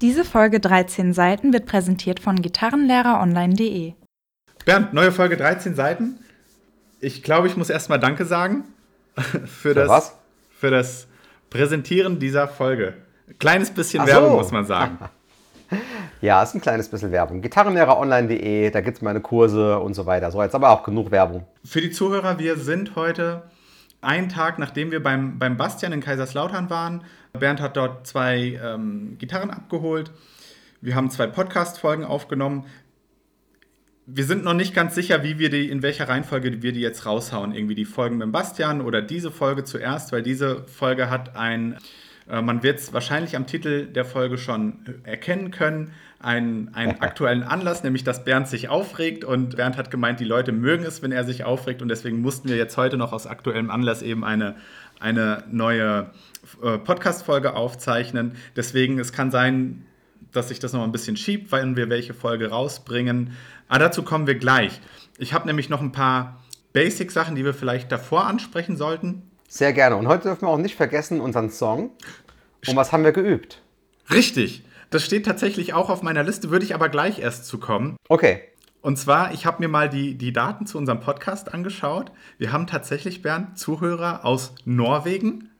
Diese Folge 13 Seiten wird präsentiert von gitarrenlehreronline.de. Bernd, neue Folge 13 Seiten. Ich glaube, ich muss erstmal Danke sagen für, Für das, was? für das Präsentieren dieser Folge. Kleines bisschen Ach Werbung, so. muss man sagen. Ja, ist ein kleines bisschen Werbung. Gitarrenlehreronline.de, da gibt es meine Kurse und so weiter. So, jetzt aber auch genug Werbung. Für die Zuhörer, wir sind heute einen Tag, nachdem wir beim, beim Bastian in Kaiserslautern waren. Bernd hat dort zwei ähm, Gitarren abgeholt. Wir haben zwei Podcast-Folgen aufgenommen. Wir sind noch nicht ganz sicher, wie wir die, in welcher Reihenfolge wir die jetzt raushauen. Irgendwie die Folgen mit Bastian oder diese Folge zuerst, weil diese Folge hat ein, äh, man wird es wahrscheinlich am Titel der Folge schon erkennen können, einen, einen aktuellen Anlass, nämlich dass Bernd sich aufregt und Bernd hat gemeint, die Leute mögen es, wenn er sich aufregt und deswegen mussten wir jetzt heute noch aus aktuellem Anlass eben eine, eine neue äh, Podcast-Folge aufzeichnen. Deswegen, es kann sein, dass sich das noch ein bisschen schiebt, weil wir welche Folge rausbringen. Aber dazu kommen wir gleich. Ich habe nämlich noch ein paar Basic-Sachen, die wir vielleicht davor ansprechen sollten. Sehr gerne. Und heute dürfen wir auch nicht vergessen unseren Song. Und was haben wir geübt? Richtig. Das steht tatsächlich auch auf meiner Liste, würde ich aber gleich erst zu kommen. Okay. Und zwar, ich habe mir mal die, die Daten zu unserem Podcast angeschaut. Wir haben tatsächlich, Bernd, Zuhörer aus Norwegen,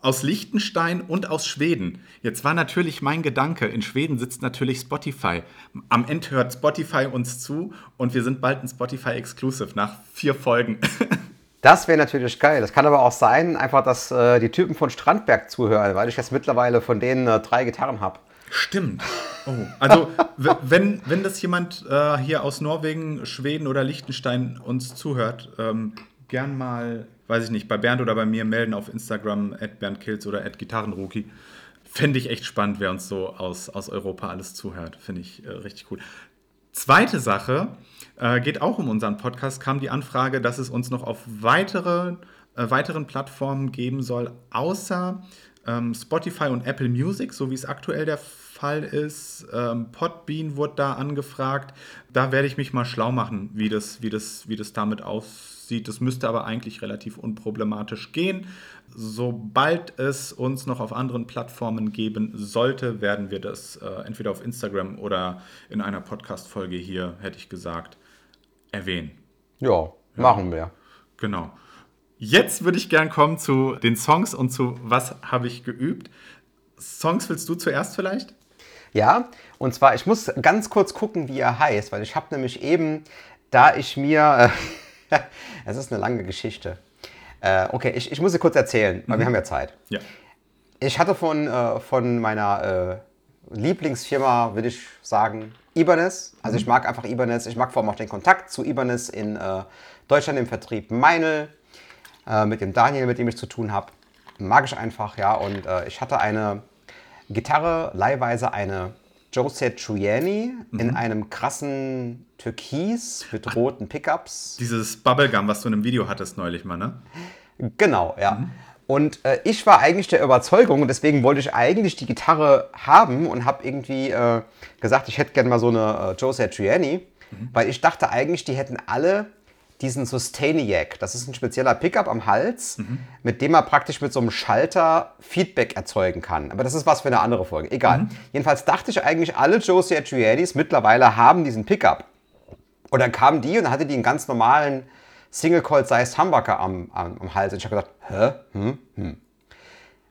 aus Liechtenstein und aus Schweden. Jetzt war natürlich mein Gedanke, in Schweden sitzt natürlich Spotify. Am Ende hört Spotify uns zu und wir sind bald ein Spotify Exclusive nach vier Folgen. Das wäre natürlich geil. Das kann aber auch sein, einfach, dass äh, die Typen von Strandberg zuhören, weil ich jetzt mittlerweile von denen äh, drei Gitarren habe. Stimmt. Oh. Also, wenn, wenn das jemand äh, hier aus Norwegen, Schweden oder Liechtenstein uns zuhört, ähm, gern mal, weiß ich nicht, bei Bernd oder bei mir melden auf Instagram, at BerndKills oder at Gitarrenrookie. Fände ich echt spannend, wer uns so aus, aus Europa alles zuhört. Finde ich äh, richtig cool. Zweite Sache, äh, geht auch um unseren Podcast, kam die Anfrage, dass es uns noch auf weitere, äh, weiteren Plattformen geben soll, außer ähm, Spotify und Apple Music, so wie es aktuell der Fall ist. Ähm, Podbean wurde da angefragt. Da werde ich mich mal schlau machen, wie das, wie das, wie das damit aussieht. Das müsste aber eigentlich relativ unproblematisch gehen. Sobald es uns noch auf anderen Plattformen geben sollte, werden wir das äh, entweder auf Instagram oder in einer Podcast-Folge hier, hätte ich gesagt, erwähnen. Ja, machen wir. Genau. Jetzt würde ich gern kommen zu den Songs und zu was habe ich geübt. Songs willst du zuerst vielleicht? Ja, und zwar, ich muss ganz kurz gucken, wie er heißt, weil ich habe nämlich eben, da ich mir, äh, es ist eine lange Geschichte. Äh, okay, ich, ich muss sie kurz erzählen, weil wir haben ja Zeit. Ja. Ich hatte von, äh, von meiner äh, Lieblingsfirma, würde ich sagen, Ibanez. Also ich mag einfach Ibanez. Ich mag vor allem auch den Kontakt zu Ibanez in äh, Deutschland im Vertrieb Meinl, äh, mit dem Daniel, mit dem ich zu tun habe. Mag ich einfach, ja. Und ich hatte eine Gitarre, leihweise eine Josette Triani in einem krassen Türkis mit roten Pickups. Dieses Bubblegum, was du in einem Video hattest neulich mal, ne? Genau, ja. Und äh, ich war eigentlich der Überzeugung, und deswegen wollte ich eigentlich die Gitarre haben und habe irgendwie äh, gesagt, ich hätte gerne mal so eine äh, Joe Satriani, weil ich dachte eigentlich, die hätten alle diesen Sustainiac. Das ist ein spezieller Pickup am Hals, mit dem man praktisch mit so einem Schalter Feedback erzeugen kann. Aber das ist was für eine andere Folge. Egal. Jedenfalls dachte ich eigentlich, alle Joe Satrianis mittlerweile haben diesen Pickup. Und dann kam die und dann hatte die einen ganz normalen Single-Coil-Sized Humbucker am, am, am Hals. Und ich habe gedacht, hä? Hm? Hm.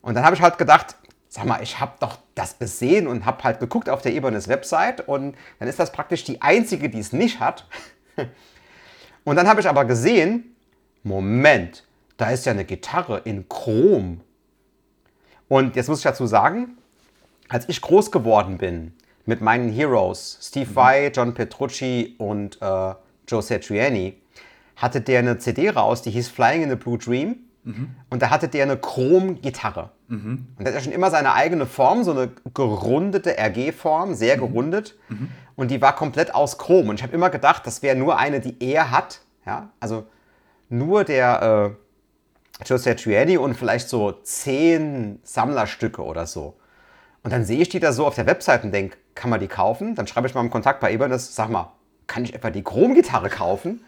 Und dann habe ich halt gedacht, sag mal, ich habe doch das gesehen und habe halt geguckt auf der Ibanez Website und dann ist das praktisch die einzige, die es nicht hat. Und dann habe ich aber gesehen, Moment, da ist ja eine Gitarre in Chrom. Und jetzt muss ich dazu sagen, als ich groß geworden bin mit meinen Heroes, Steve Vai, John Petrucci und äh, Joe Satriani, hatte der eine CD raus, die hieß Flying in the Blue Dream. Und da hatte der eine Chrom-Gitarre. Und der hat ja schon immer seine eigene Form, so eine gerundete RG-Form, sehr gerundet. Und die war komplett aus Chrom. Und ich habe immer gedacht, das wäre nur eine, die er hat. Ja? Also nur der äh, Joe Satriani und vielleicht so zehn Sammlerstücke oder so. Und dann sehe ich die da so auf der Webseite und denke, kann man die kaufen? Dann schreibe ich mal im Kontakt bei Ibanez, sag mal, kann ich etwa die Chromgitarre kaufen?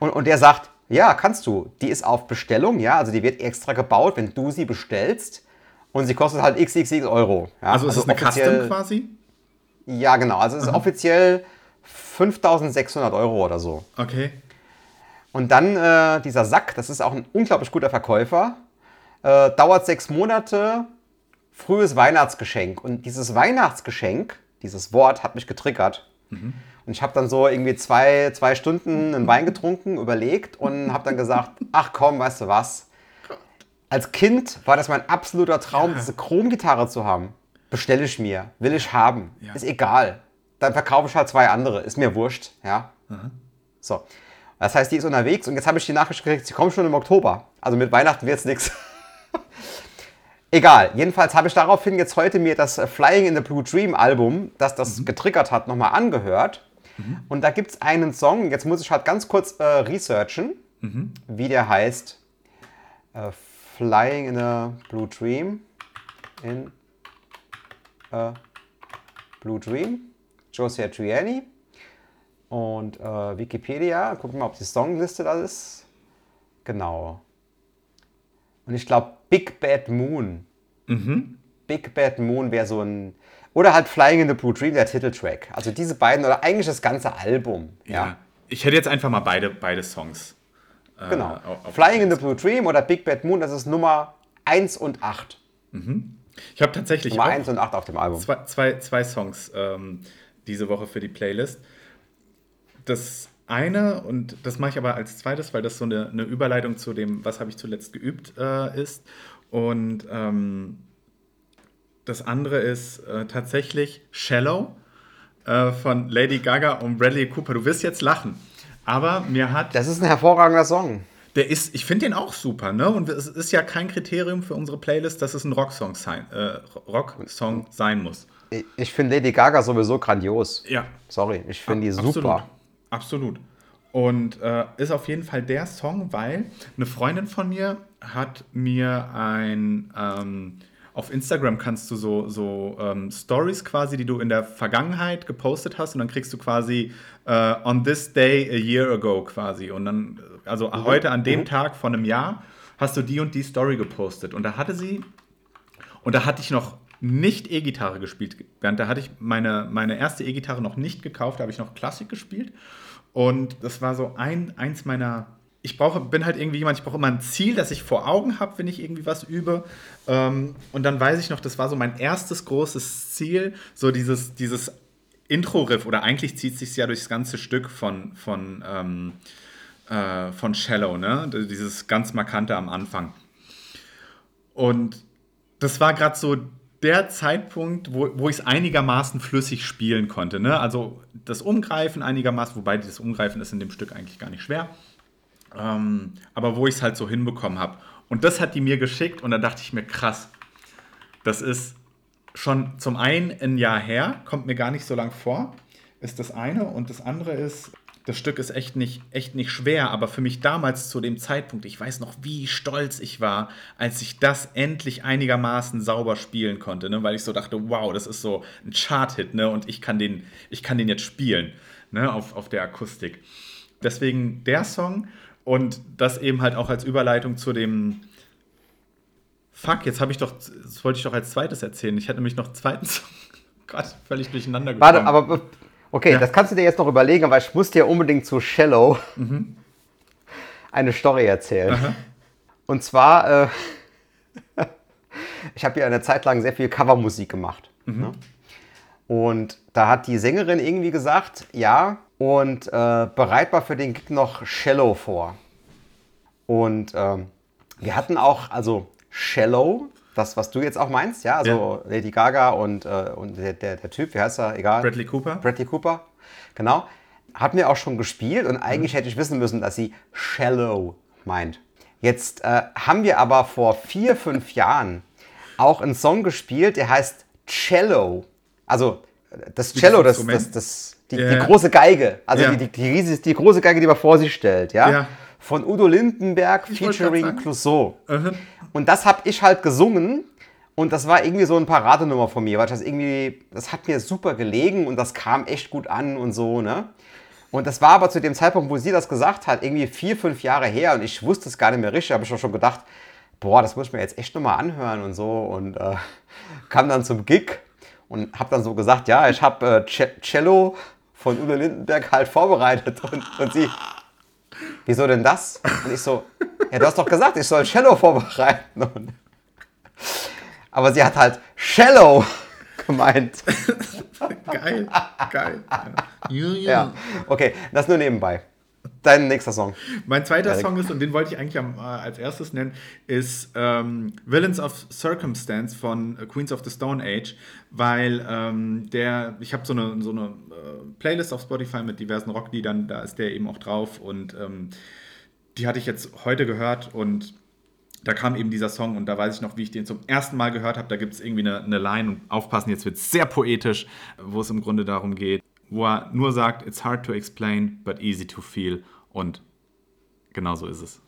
Und, und der sagt, ja, kannst du. Die ist auf Bestellung, ja, also die wird extra gebaut, wenn du sie bestellst. Und sie kostet halt xxx Euro. Ja? Also ist es eine Custom quasi? Ja, genau. Also es ist offiziell 5600 Euro oder so. Okay. Und dann äh, dieser Sack, das ist auch ein unglaublich guter Verkäufer. Äh, dauert sechs Monate, frühes Weihnachtsgeschenk. Und dieses Weihnachtsgeschenk, dieses Wort hat mich getriggert. Und ich habe dann so irgendwie zwei, zwei Stunden einen Wein getrunken, überlegt und habe dann gesagt, ach komm, weißt du was? Als Kind war das mein absoluter Traum, diese Chromgitarre zu haben. Bestelle ich mir, will ich haben, Ja. ist egal. Dann verkaufe ich halt zwei andere, ist mir wurscht, ja. So. Das heißt, die ist unterwegs und jetzt habe ich die Nachricht gekriegt, sie kommt schon im Oktober. Also mit Weihnachten wird es nichts. Egal, jedenfalls habe ich daraufhin jetzt heute mir das Flying in the Blue Dream Album, das das getriggert hat, nochmal angehört. Und da gibt es einen Song, jetzt muss ich halt ganz kurz äh, researchen, wie der heißt. Äh, Flying in a Blue Dream. In a Blue Dream. Josia Triani. Und äh, Wikipedia, gucken wir mal, ob die Songliste da ist. Genau. Und ich glaube, Big Bad Moon. Big Bad Moon wäre so ein. Oder halt Flying in the Blue Dream, der Titeltrack. Also diese beiden oder eigentlich das ganze Album. Ja. Ich hätte jetzt einfach mal beide, beide Songs. äh, Genau. auf- auf- Flying in the Blue Dream oder Big Bad Moon, das ist Nummer 1 und 8. Ich habe tatsächlich Nummer auch 1 und 8 auf dem Album. zwei, zwei, zwei Songs ähm, diese Woche für die Playlist. Das eine, und das mache ich aber als zweites, weil das so eine, eine Überleitung zu dem, was habe ich zuletzt geübt, äh, ist. Und ähm, das andere ist äh, tatsächlich Shallow äh, von Lady Gaga und Bradley Cooper. Du wirst jetzt lachen. Aber mir hat Das ist ein hervorragender Song. der ist, ich finde den auch super, ne? Und es ist ja kein Kriterium für unsere Playlist, dass es ein Rocksong sein, äh, Rocksong sein muss. Ich- Ich finde Lady Gaga sowieso grandios. Ja, Sorry, ich finde die Absolut. super. Absolut. Und äh, ist auf jeden Fall der Song, weil eine Freundin von mir hat mir ein. Ähm, auf Instagram kannst du so, so ähm, Stories quasi, die du in der Vergangenheit gepostet hast, und dann kriegst du quasi äh, on this day a year ago quasi. Und dann, also heute an dem Tag von einem Jahr, hast du die und die Story gepostet. Und da hatte sie und da hatte ich noch nicht E-Gitarre gespielt. Bernd, da hatte ich meine, meine erste E-Gitarre noch nicht gekauft, da habe ich noch Klassik gespielt. Und das war so ein, eins meiner. Ich brauche, bin halt irgendwie jemand, ich brauche immer ein Ziel, das ich vor Augen habe, wenn ich irgendwie was übe. Ähm, und dann weiß ich noch, das war so mein erstes großes Ziel, so dieses, dieses Intro-Riff, oder eigentlich zieht sich ja durchs ganze Stück von, von, ähm, äh, von Shallow, ne? Dieses ganz markante am Anfang. Und das war gerade so der Zeitpunkt, wo, wo ich es einigermaßen flüssig spielen konnte. Ne? Also das Umgreifen einigermaßen, wobei das Umgreifen ist in dem Stück eigentlich gar nicht schwer. Ähm, aber wo ich es halt so hinbekommen habe. Und das hat die mir geschickt und da dachte ich mir, krass, das ist schon zum einen ein Jahr her, kommt mir gar nicht so lang vor, ist das eine. Und das andere ist, das Stück ist echt nicht, echt nicht schwer, aber für mich damals zu dem Zeitpunkt, ich weiß noch, wie stolz ich war, als ich das endlich einigermaßen sauber spielen konnte, ne? weil ich so dachte, wow, das ist so ein Chart-Hit ne? und ich kann den, ich kann den jetzt spielen ne? auf, auf der Akustik. Deswegen der Song und das eben halt auch als Überleitung zu dem, Fuck, jetzt habe ich doch, das wollte ich doch als zweites erzählen. Ich hatte nämlich noch einen zweiten Song. Gott, völlig durcheinander gekommen. Warte, aber okay, Ja. das kannst du dir jetzt noch überlegen, aber ich muss dir unbedingt zu Shallow eine Story erzählen. Und zwar, äh, ich habe ja eine Zeit lang sehr viel Covermusik gemacht. Ne? Und da hat die Sängerin irgendwie gesagt, ja, und äh, bereit war für den Gig noch Shallow vor. Und ähm, wir hatten auch, also Shallow, das, was du jetzt auch meinst, ja, also Lady Gaga und, äh, und der, der, der Typ, wie heißt er, egal. Bradley Cooper. Bradley Cooper, genau. Hatten wir auch schon gespielt und eigentlich hätte ich wissen müssen, dass sie Shallow meint. Jetzt äh, haben wir aber vor vier, fünf Jahren auch einen Song gespielt, der heißt Cello. Also äh, das Cello, das, das, das, die, Ja. die große Geige. Also Ja. die, die, die, riesige- die große Geige, die man vor sich stellt. Ja? Ja. Von Udo Lindenberg Ich featuring. Clouseau. Mhm. Und das habe ich halt gesungen. Und das war irgendwie so ein Paradenummer von mir, weil das irgendwie, das hat mir super gelegen und das kam echt gut an und so, ne? Und das war aber zu dem Zeitpunkt, wo sie das gesagt hat, irgendwie vier, fünf Jahre her und ich wusste es gar nicht mehr richtig, habe ich doch schon gedacht, boah, das muss ich mir jetzt echt nochmal anhören und so. Und äh, kam dann zum Gig und habe dann so gesagt, ja, ich habe äh, Cello von Udo Lindenberg halt vorbereitet. Und, und sie, wieso denn das? Und ich so, ja, du hast doch gesagt, ich soll Cello vorbereiten. Und, aber sie hat halt Cello gemeint. geil, geil. Ja. ja, okay, das nur nebenbei. Dein nächster Song. Mein zweiter Erik. Song ist, und den wollte ich eigentlich am, äh, als erstes nennen, ist ähm, Villains of Circumstance von Queens of the Stone Age, weil ähm, der, ich habe so eine, so eine äh, Playlist auf Spotify mit diversen Rockliedern, da ist der eben auch drauf und ähm, die hatte ich jetzt heute gehört und da kam eben dieser Song und da weiß ich noch, wie ich den zum ersten Mal gehört habe. Da gibt es irgendwie eine, eine Line und aufpassen, jetzt wird es sehr poetisch, wo es im Grunde darum geht, wo er nur sagt, it's hard to explain, but easy to feel. Und genau so ist es.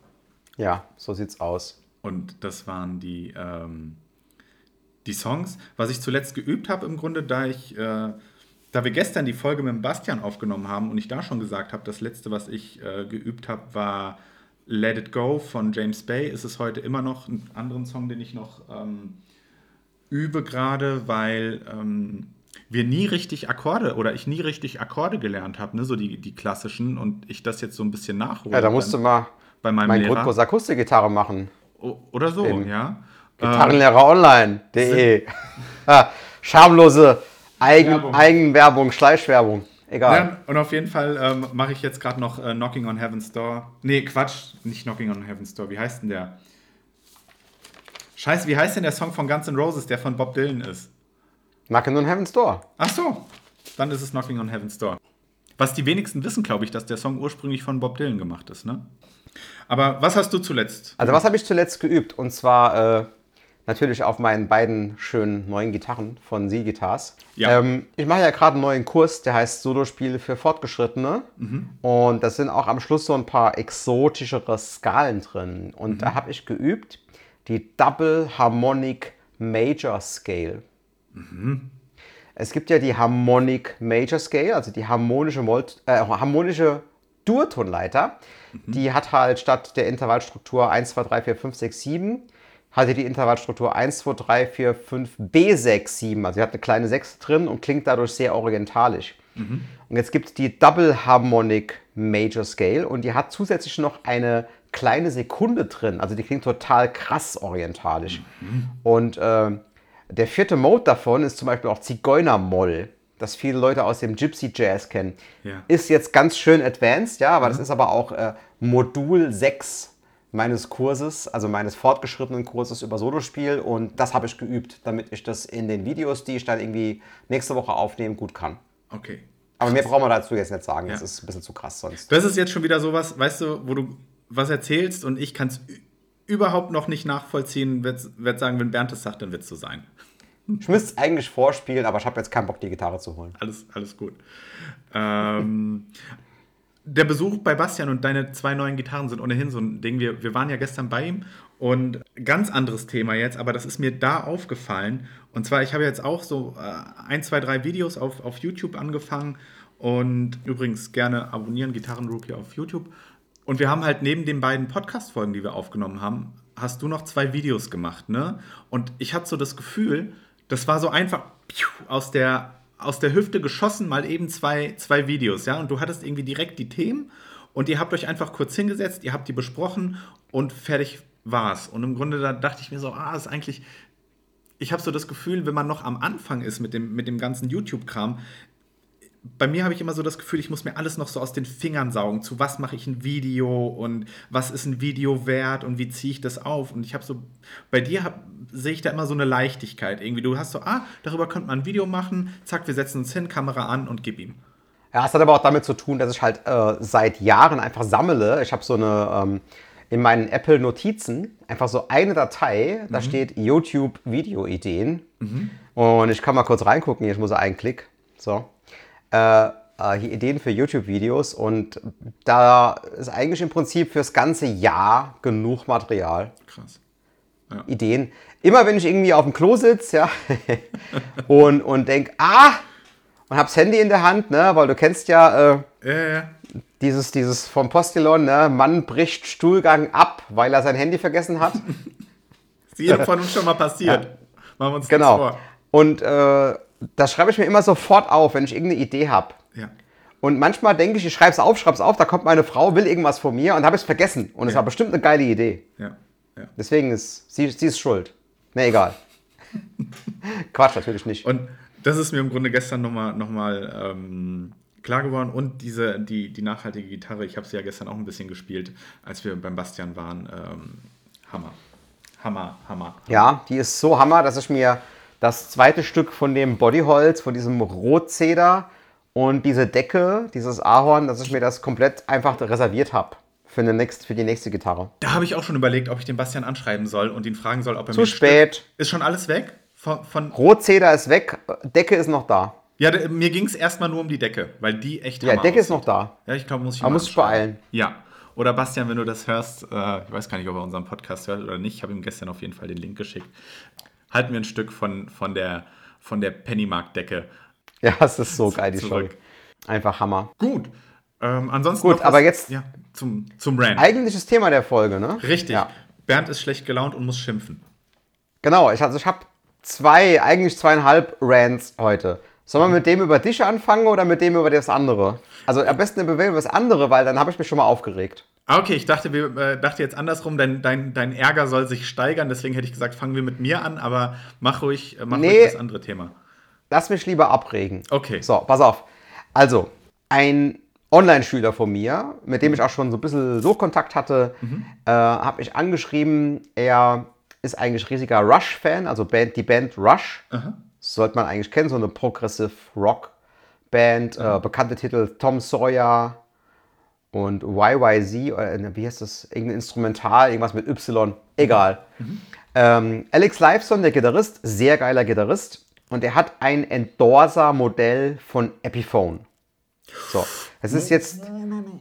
Ja, so sieht's aus. Und das waren die, ähm, die Songs. Was ich zuletzt geübt habe, im Grunde, da ich, äh, da wir gestern die Folge mit dem Bastian aufgenommen haben und ich da schon gesagt habe, das letzte, was ich äh, geübt habe, war Let It Go von James Bay ist es heute immer noch ein anderen Song, den ich noch ähm, übe gerade, weil ähm, wir nie richtig Akkorde oder ich nie richtig Akkorde gelernt habe, ne? so die, die klassischen und ich das jetzt so ein bisschen nachhole. Ja, da musst du mal bei meinem mein Grundkurs Akustikgitarre machen. O oder so, In ja. Gitarrenlehrer online.de. Schamlose Eigen, Werbung. Eigenwerbung, Schleichwerbung. Egal. Ja, und auf jeden Fall ähm, mache ich jetzt gerade noch äh, Knocking on Heaven's Door. Nee, Quatsch, nicht Knocking on Heaven's Door. Wie heißt denn der? Scheiße, wie heißt denn der Song von Guns N' Roses, der von Bob Dylan ist? Knocking on Heaven's Door. Ach so, dann ist es Knocking on Heaven's Door. Was die wenigsten wissen, glaube ich, dass der Song ursprünglich von Bob Dylan gemacht ist, ne? Aber was hast du zuletzt? Also was habe ich zuletzt geübt? Und zwar äh, Natürlich auf meinen beiden schönen neuen Gitarren von Sie Guitars. Ja. Ähm, ich mache ja gerade einen neuen Kurs, der heißt Solospiel für Fortgeschrittene. Mhm. Und da sind auch am Schluss so ein paar exotischere Skalen drin. Und mhm. da habe ich geübt die Double Harmonic Major Scale. Mhm. Es gibt ja die Harmonic Major Scale, also die harmonische, äh, harmonische Durtonleiter. Mhm. Die hat halt statt der Intervallstruktur 1, 2, 3, 4, 5, 6, 7 hatte die Intervallstruktur 1, 2, 3, 4, 5, B6, 7. Also sie hat eine kleine 6 drin und klingt dadurch sehr orientalisch. Mhm. Und jetzt gibt es die Double Harmonic Major Scale und die hat zusätzlich noch eine kleine Sekunde drin. Also die klingt total krass orientalisch. Mhm. Und äh, der vierte Mode davon ist zum Beispiel auch Zigeunermoll, das viele Leute aus dem Gypsy Jazz kennen. Ja. Ist jetzt ganz schön advanced, ja, aber mhm. das ist aber auch äh, Modul 6 meines Kurses, also meines fortgeschrittenen Kurses über Solospiel und das habe ich geübt, damit ich das in den Videos, die ich dann irgendwie nächste Woche aufnehme, gut kann. Okay. Aber mehr brauchen wir dazu jetzt nicht sagen, ja. das ist ein bisschen zu krass sonst. Das ist jetzt schon wieder sowas, weißt du, wo du was erzählst und ich kann es überhaupt noch nicht nachvollziehen, werde sagen, wenn Bernd es sagt, dann wird es so sein. Ich müsste es eigentlich vorspielen, aber ich habe jetzt keinen Bock, die Gitarre zu holen. Alles, alles gut. ähm, der Besuch bei Bastian und deine zwei neuen Gitarren sind ohnehin so ein Ding. Wir, wir waren ja gestern bei ihm und ganz anderes Thema jetzt, aber das ist mir da aufgefallen. Und zwar, ich habe jetzt auch so äh, ein, zwei, drei Videos auf, auf YouTube angefangen und übrigens gerne abonnieren, Gitarrenrookie auf YouTube. Und wir haben halt neben den beiden Podcast-Folgen, die wir aufgenommen haben, hast du noch zwei Videos gemacht, ne? Und ich hatte so das Gefühl, das war so einfach aus der aus der Hüfte geschossen, mal eben zwei, zwei Videos, ja, und du hattest irgendwie direkt die Themen und ihr habt euch einfach kurz hingesetzt, ihr habt die besprochen und fertig war's. Und im Grunde da dachte ich mir so, ah, ist eigentlich, ich habe so das Gefühl, wenn man noch am Anfang ist mit dem, mit dem ganzen YouTube-Kram, bei mir habe ich immer so das Gefühl, ich muss mir alles noch so aus den Fingern saugen. Zu was mache ich ein Video und was ist ein Video wert und wie ziehe ich das auf? Und ich habe so, bei dir hab, sehe ich da immer so eine Leichtigkeit. Irgendwie, du hast so, ah, darüber könnte man ein Video machen, zack, wir setzen uns hin, Kamera an und gib ihm. Ja, es hat aber auch damit zu tun, dass ich halt äh, seit Jahren einfach sammle. Ich habe so eine, ähm, in meinen Apple-Notizen einfach so eine Datei, mhm. da steht YouTube-Video-Ideen. Mhm. Und ich kann mal kurz reingucken, hier, ich muss einen Klick. So äh, äh Ideen für YouTube-Videos und da ist eigentlich im Prinzip fürs ganze Jahr genug Material. Krass. Ja. Ideen. Immer wenn ich irgendwie auf dem Klo sitze, ja, und, und denke, ah, und hab's Handy in der Hand, ne, weil du kennst ja, äh, ja, ja. Dieses, dieses vom Postillon, ne, Mann bricht Stuhlgang ab, weil er sein Handy vergessen hat. Ist jedem von uns schon mal passiert. Machen wir uns genau. vor. Und äh, das schreibe ich mir immer sofort auf, wenn ich irgendeine Idee habe. Ja. Und manchmal denke ich, ich schreibe es auf, schreibe es auf, da kommt meine Frau, will irgendwas von mir und habe es vergessen. Und es war bestimmt eine geile Idee. Ja. ja. Deswegen ist sie, sie ist schuld. Ne, egal. Quatsch, natürlich nicht. Und das ist mir im Grunde gestern nochmal noch mal, ähm, klar geworden. Und diese, die, die nachhaltige Gitarre, ich habe sie ja gestern auch ein bisschen gespielt, als wir beim Bastian waren. Ähm, Hammer. Hammer, Hammer, Hammer. Ja, die ist so Hammer, dass ich mir das zweite Stück von dem Bodyholz, von diesem Rotzeder und diese Decke, dieses Ahorn, dass ich mir das komplett einfach reserviert habe für, für die nächste Gitarre. Da habe ich auch schon überlegt, ob ich den Bastian anschreiben soll und ihn fragen soll, ob er Zu mir spät. Stück. Ist schon alles weg? Von, von Rotzeder ist weg, Decke ist noch da. Ja, mir ging es erstmal nur um die Decke, weil die echt Ja, Decke aussieht. ist noch da. Ja, ich glaube, muss ich Aber muss ich beeilen. Ja. Oder Bastian, wenn du das hörst, äh, ich weiß gar nicht, ob er unseren Podcast hört oder nicht, ich habe ihm gestern auf jeden Fall den Link geschickt. Halten wir ein Stück von, von der, von der Pennymark-Decke. Ja, es ist so geil, die zurück. Einfach Hammer. Gut. Ähm, ansonsten Gut, aber jetzt ja, zum, zum Rant. Eigentliches Thema der Folge, ne? Richtig. Ja. Bernd ist schlecht gelaunt und muss schimpfen. Genau, ich, also ich habe zwei, eigentlich zweieinhalb Rants heute. Sollen wir mit dem über dich anfangen oder mit dem über das andere? Also am besten über das andere, weil dann habe ich mich schon mal aufgeregt. Ah, okay, ich dachte, wir, äh, dachte jetzt andersrum, dein, dein, dein Ärger soll sich steigern, deswegen hätte ich gesagt, fangen wir mit mir an, aber mach ruhig, äh, mach nee, ruhig das andere Thema. Lass mich lieber abregen. Okay. So, pass auf. Also, ein Online-Schüler von mir, mit dem ich auch schon so ein bisschen so Kontakt hatte, mhm. äh, habe ich angeschrieben, er ist eigentlich riesiger Rush-Fan, also Band, die Band Rush. Aha. Sollte man eigentlich kennen, so eine Progressive Rock-Band. Äh, bekannte Titel Tom Sawyer und YYZ, oder äh, wie heißt das? Irgendein Instrumental, irgendwas mit Y. Egal. Mhm. Ähm, Alex Lifeson, der Gitarrist, sehr geiler Gitarrist. Und er hat ein Endorser-Modell von Epiphone. So, es ist jetzt.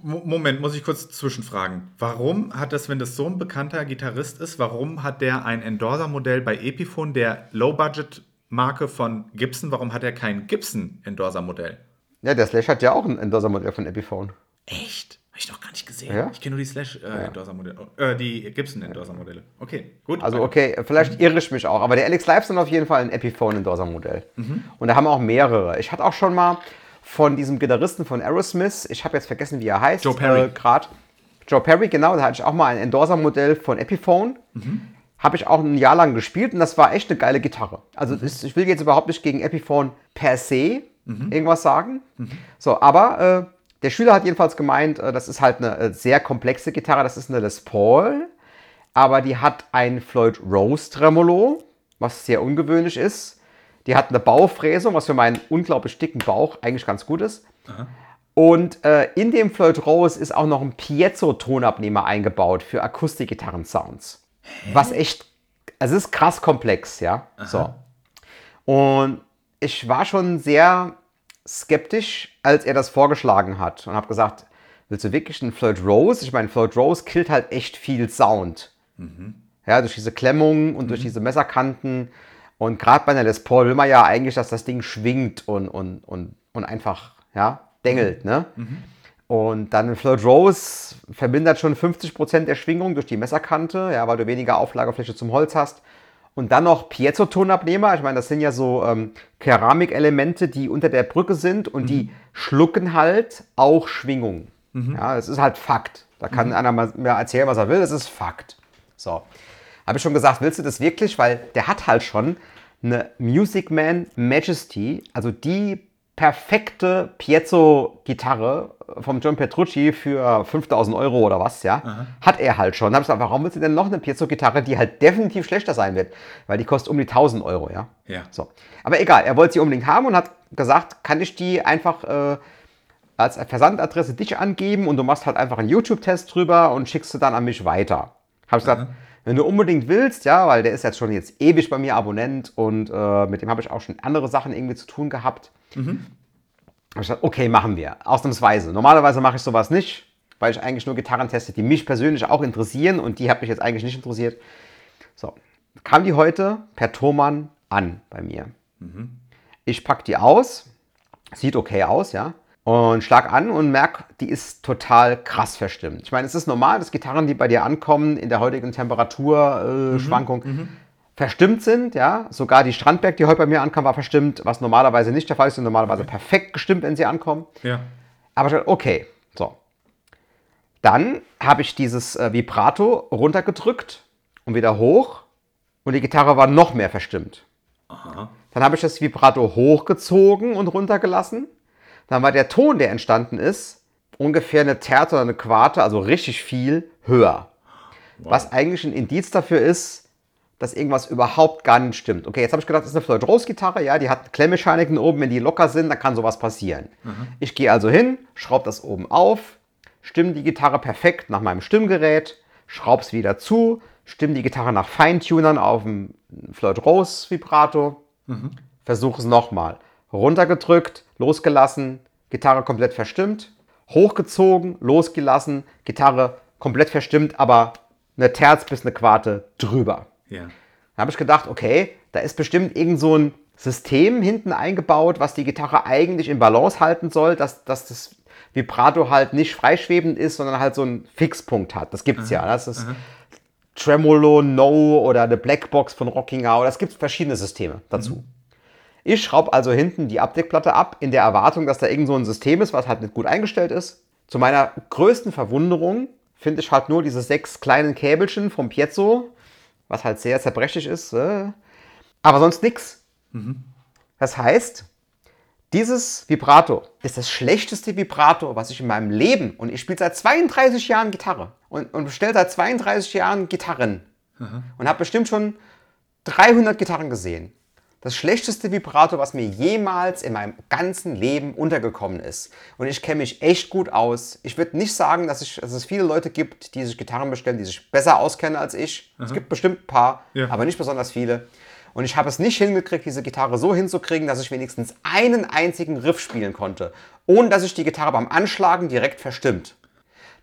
Moment, muss ich kurz zwischenfragen. Warum hat das, wenn das so ein bekannter Gitarrist ist, warum hat der ein Endorser-Modell bei Epiphone, der Low-Budget-Marke von Gibson, warum hat er kein Gibson-Endorser-Modell? Ja, der Slash hat ja auch ein Endorser-Modell von Epiphone. Echt? Habe ich noch gar nicht gesehen. Ja? Ich kenne nur die Slash-Endorser-Modelle, äh, die Gibson-Endorser-Modelle. Okay, gut. Also okay, vielleicht irre ich mich auch, aber der Alex Lifeson auf jeden Fall ein Epiphone-Endorser-Modell. Mhm. Und da haben wir auch mehrere. Ich hatte auch schon mal von diesem Gitarristen von Aerosmith, ich habe jetzt vergessen, wie er heißt. Joe Perry. Äh, Grad. Joe Perry, genau, da hatte ich auch mal ein Endorser-Modell von Epiphone. Mhm. Habe ich auch ein Jahr lang gespielt und das war echt eine geile Gitarre. Also mhm. ich will jetzt überhaupt nicht gegen Epiphone per se mhm. irgendwas sagen. Mhm. So, aber äh, der Schüler hat jedenfalls gemeint, äh, das ist halt eine äh, sehr komplexe Gitarre, das ist eine Les Paul, aber die hat ein Floyd Rose Tremolo, was sehr ungewöhnlich ist. Die hat eine Baufräsung, was für meinen unglaublich dicken Bauch eigentlich ganz gut ist. Aha. Und äh, in dem Floyd Rose ist auch noch ein Piezo-Tonabnehmer eingebaut für Akustikgitarren-Sounds. Was echt, also es ist krass komplex, ja. Aha. So. Und ich war schon sehr skeptisch, als er das vorgeschlagen hat und habe gesagt, willst du wirklich einen Floyd Rose? Ich meine, Floyd Rose killt halt echt viel Sound. Mhm. Ja, durch diese Klemmungen und mhm. durch diese Messerkanten und gerade bei einer Les Paul will man ja eigentlich, dass das Ding schwingt und, und, und, und einfach ja, dengelt. Ne? Mhm. Und dann Floyd Rose verbindet schon 50% der Schwingung durch die Messerkante, ja, weil du weniger Auflagefläche zum Holz hast. Und dann noch Piezo-Tonabnehmer. Ich meine, das sind ja so ähm, Keramikelemente, die unter der Brücke sind und mhm. die schlucken halt auch Schwingung. Mhm. Ja, das ist halt Fakt. Da kann mhm. einer mal mehr erzählen, was er will. Das ist Fakt. So. Habe ich schon gesagt, willst du das wirklich? Weil der hat halt schon eine Music Man Majesty, also die perfekte Piezo-Gitarre vom John Petrucci für 5000 Euro oder was, ja, Aha. hat er halt schon. Da habe ich gesagt, warum willst du denn noch eine Piezo-Gitarre, die halt definitiv schlechter sein wird? Weil die kostet um die 1000 Euro, ja. Ja. So. Aber egal, er wollte sie unbedingt haben und hat gesagt, kann ich die einfach äh, als Versandadresse dich angeben und du machst halt einfach einen YouTube-Test drüber und schickst du dann an mich weiter. Habe ich gesagt, wenn du unbedingt willst, ja, weil der ist jetzt schon jetzt ewig bei mir Abonnent und äh, mit dem habe ich auch schon andere Sachen irgendwie zu tun gehabt. Mhm. Ich gesagt, okay, machen wir. Ausnahmsweise. Normalerweise mache ich sowas nicht, weil ich eigentlich nur Gitarren teste, die mich persönlich auch interessieren und die habe mich jetzt eigentlich nicht interessiert. So, kam die heute per Thomann an bei mir. Mhm. Ich packe die aus, sieht okay aus, ja und schlag an und merk, die ist total krass verstimmt. Ich meine, es ist normal, dass Gitarren, die bei dir ankommen, in der heutigen Temperaturschwankung, äh, mhm, mhm, verstimmt sind, ja. Sogar die Strandberg, die heute bei mir ankam, war verstimmt, was normalerweise nicht der Fall ist. Sind normalerweise perfekt gestimmt, wenn sie ankommen. Ja. Aber ich dachte, okay, so. Dann habe ich dieses äh, Vibrato runtergedrückt und wieder hoch und die Gitarre war noch mehr verstimmt. Dann habe ich das Vibrato hochgezogen und runtergelassen. Dann war der Ton, der entstanden ist, ungefähr eine Terz oder eine Quarte, also richtig viel höher. Was eigentlich ein Indiz dafür ist, dass irgendwas überhaupt gar nicht stimmt. Okay, jetzt habe ich gedacht, das ist eine Floyd Rose Gitarre, ja, die hat Klemmmechaniken oben, wenn die locker sind, dann kann sowas passieren. Ich gehe also hin, schraube das oben auf, stimme die Gitarre perfekt nach meinem Stimmgerät, schraube es wieder zu, stimme die Gitarre nach Feintunern auf dem Floyd Rose Vibrato, versuche es nochmal. Runtergedrückt, losgelassen, Gitarre komplett verstimmt, hochgezogen, losgelassen, Gitarre komplett verstimmt, aber eine Terz bis eine Quarte drüber. Ja. Da habe ich gedacht, okay, da ist bestimmt irgend so ein System hinten eingebaut, was die Gitarre eigentlich in Balance halten soll, dass, dass das Vibrato halt nicht freischwebend ist, sondern halt so einen Fixpunkt hat. Das gibt's ja. Das ist Tremolo, No oder eine Blackbox von Rockinghau. Das gibt verschiedene Systeme dazu. Ich schraube also hinten die Abdeckplatte ab, in der Erwartung, dass da irgend so ein System ist, was halt nicht gut eingestellt ist. Zu meiner größten Verwunderung finde ich halt nur diese sechs kleinen Käbelchen vom Piezo, was halt sehr zerbrechlich ist. Äh. Aber sonst nichts. Das heißt, dieses Vibrato ist das schlechteste Vibrato, was ich in meinem Leben, und ich spiele seit 32 Jahren Gitarre und, und bestelle seit 32 Jahren Gitarren und habe bestimmt schon 300 Gitarren gesehen. Das schlechteste Vibrato, was mir jemals in meinem ganzen Leben untergekommen ist. Und ich kenne mich echt gut aus. Ich würde nicht sagen, dass, ich, dass es viele Leute gibt, die sich Gitarren bestellen, die sich besser auskennen als ich. Es gibt bestimmt ein paar, Ja. aber nicht besonders viele. Und ich habe es nicht hingekriegt, diese Gitarre so hinzukriegen, dass ich wenigstens einen einzigen Riff spielen konnte, ohne dass sich die Gitarre beim Anschlagen direkt verstimmt.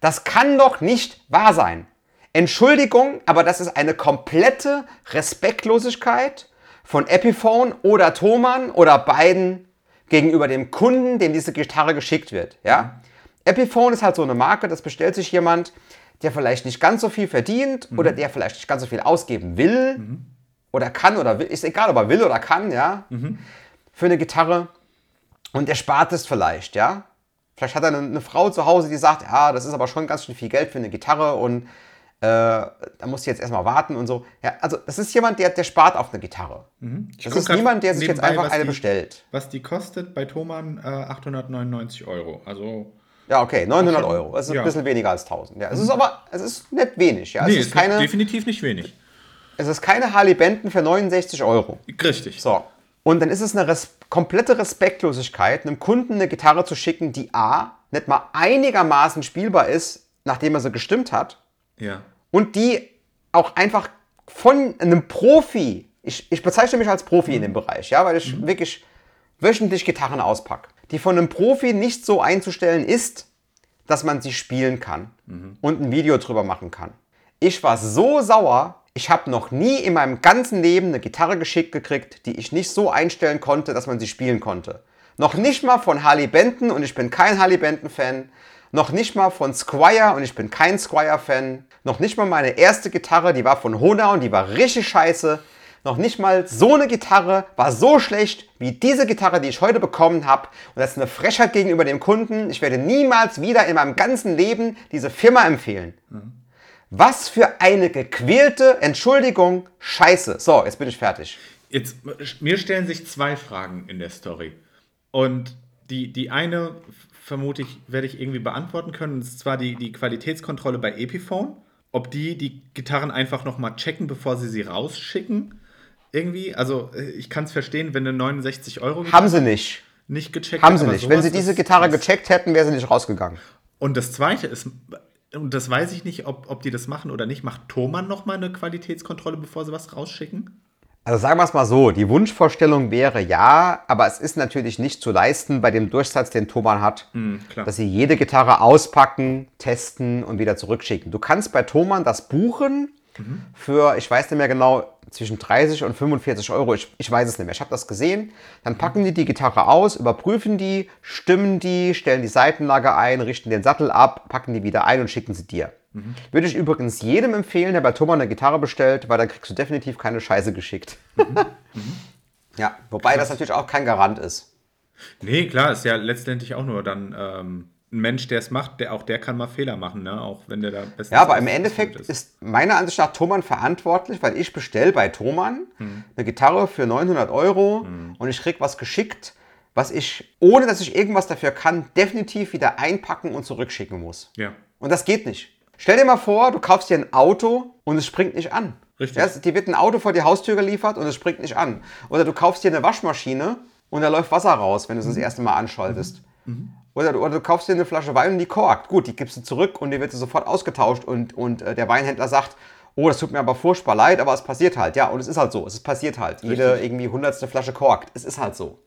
Das kann doch nicht wahr sein. Entschuldigung, aber das ist eine komplette Respektlosigkeit von Epiphone oder Thomann oder beiden gegenüber dem Kunden, dem diese Gitarre geschickt wird. Ja? Epiphone ist halt so eine Marke, das bestellt sich jemand, der vielleicht nicht ganz so viel verdient oder der vielleicht nicht ganz so viel ausgeben will oder kann oder will, ist egal, ob er will oder kann, ja, für eine Gitarre und er spart es vielleicht, ja. Vielleicht hat er eine, eine Frau zu Hause, die sagt, ja, das ist aber schon ganz schön viel Geld für eine Gitarre und äh, da muss ich jetzt erstmal warten und so. Ja, also das ist jemand, der, der spart auf eine Gitarre. Ich Das ist niemand, der sich jetzt einfach eine die, bestellt. Was die kostet bei Thomann äh, 899 Euro. Also, Ja, okay, 900 Ach, Euro. Das ist ja. ein bisschen weniger als 1000. Ja, es ist aber, es ist nicht wenig. Ja. Es, nee, ist ist keine, definitiv nicht wenig. es ist keine Harley Benton für 69 Euro. Richtig. So. Und dann ist es eine res komplette Respektlosigkeit, einem Kunden eine Gitarre zu schicken, die A, nicht mal einigermaßen spielbar ist, nachdem er sie gestimmt hat, Ja. Und die auch einfach von einem Profi, ich, ich bezeichne mich als Profi in dem Bereich, ja, weil ich wirklich wöchentlich Gitarren auspacke, die von einem Profi nicht so einzustellen ist, dass man sie spielen kann und ein Video drüber machen kann. Ich war so sauer, ich habe noch nie in meinem ganzen Leben eine Gitarre geschickt gekriegt, die ich nicht so einstellen konnte, dass man sie spielen konnte. Noch nicht mal von Harley Benton und ich bin kein Harley Benton Fan. Noch nicht mal von Squire und ich bin kein Squire Fan. Noch nicht mal meine erste Gitarre, die war von Hona und die war richtig scheiße. Noch nicht mal so eine Gitarre war so schlecht wie diese Gitarre, die ich heute bekommen habe. Und das ist eine Frechheit gegenüber dem Kunden. Ich werde niemals wieder in meinem ganzen Leben diese Firma empfehlen. Was für eine gequälte Entschuldigung. Scheiße. So, jetzt bin ich fertig. Jetzt, mir stellen sich zwei Fragen in der Story. Und die, die eine, vermute ich, werde ich irgendwie beantworten können. Und zwar die, die Qualitätskontrolle bei Epiphone. Ob die die Gitarren einfach nochmal checken, bevor sie sie rausschicken. Irgendwie. Also, äh, ich kann es verstehen, wenn eine 69 Euro Haben sie nicht. nicht gecheckt Haben sie nicht. Wenn sie diese Gitarre gecheckt hätten, wäre sie nicht rausgegangen. Und das zweite ist, und das weiß ich nicht, ob, ob die das machen oder nicht, macht Thomann nochmal eine Qualitätskontrolle, bevor sie was rausschicken? Also sagen wir es mal so, die Wunschvorstellung wäre ja, aber es ist natürlich nicht zu leisten bei dem Durchsatz, den Thomann hat, klar. dass sie jede Gitarre auspacken, testen und wieder zurückschicken. Du kannst bei Thomann das buchen für, ich weiß nicht mehr genau, zwischen 30 und 45 Euro. Ich, ich weiß es nicht mehr. Ich habe das gesehen. Dann packen die die Gitarre aus, überprüfen die, stimmen die, stellen die Seitenlage ein, richten den Sattel ab, packen die wieder ein und schicken sie dir. Würde ich übrigens jedem empfehlen, der bei Thomann eine Gitarre bestellt, weil dann kriegst du definitiv keine Scheiße geschickt. ja, wobei das natürlich auch kein Garant ist. Nee, klar, ist ja letztendlich auch nur dann ähm, ein Mensch, der es macht, der auch der kann mal Fehler machen, ne? Auch wenn der da bestens Ja, aber im Endeffekt ist meiner Ansicht nach Thomann verantwortlich, weil ich bestelle bei Thomann eine Gitarre für 900 Euro und ich krieg was geschickt, was ich, ohne dass ich irgendwas dafür kann, definitiv wieder einpacken und zurückschicken muss. Ja. Und das geht nicht. Stell dir mal vor, du kaufst dir ein Auto und es springt nicht an. Richtig. Ja, dir wird ein Auto vor die Haustür geliefert und es springt nicht an. Oder du kaufst dir eine Waschmaschine und da läuft Wasser raus, wenn du es das erste Mal anschaltest. Oder, du- oder du kaufst dir eine Flasche Wein und die korkt. Gut, die gibst du zurück und die wird sofort ausgetauscht und, und äh, der Weinhändler sagt, oh, das tut mir aber furchtbar leid, aber es passiert halt. Ja, und es ist halt so. Es ist passiert halt. Jede irgendwie hundertste Flasche korkt. Es ist halt so.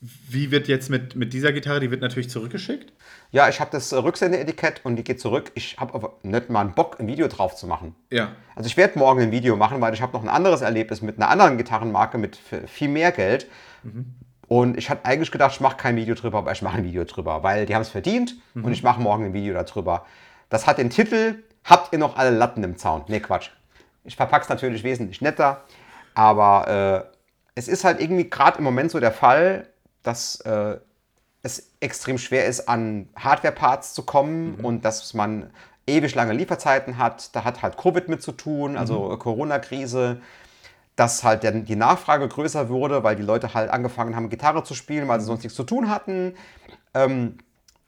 Wie wird jetzt mit, mit dieser Gitarre, die wird natürlich zurückgeschickt? Ja, ich habe das äh, Rücksendeetikett und die geht zurück. Ich habe aber nicht mal einen Bock, ein Video drauf zu machen. Ja. Also ich werde morgen ein Video machen, weil ich habe noch ein anderes Erlebnis mit einer anderen Gitarrenmarke mit viel mehr Geld. Und ich hatte eigentlich gedacht, ich mache kein Video drüber, aber ich mache ein Video drüber, weil die haben es verdient und ich mache morgen ein Video darüber. Das hat den Titel, habt ihr noch alle Latten im Zaun? Nee, Quatsch. Ich verpacke es natürlich wesentlich netter, aber äh, es ist halt irgendwie gerade im Moment so der Fall, dass äh, es extrem schwer ist, an Hardware-Parts zu kommen und dass man ewig lange Lieferzeiten hat. Da hat halt Covid mit zu tun, also Corona-Krise, dass halt dann die Nachfrage größer wurde, weil die Leute halt angefangen haben, Gitarre zu spielen, weil sie sonst nichts zu tun hatten. Ähm,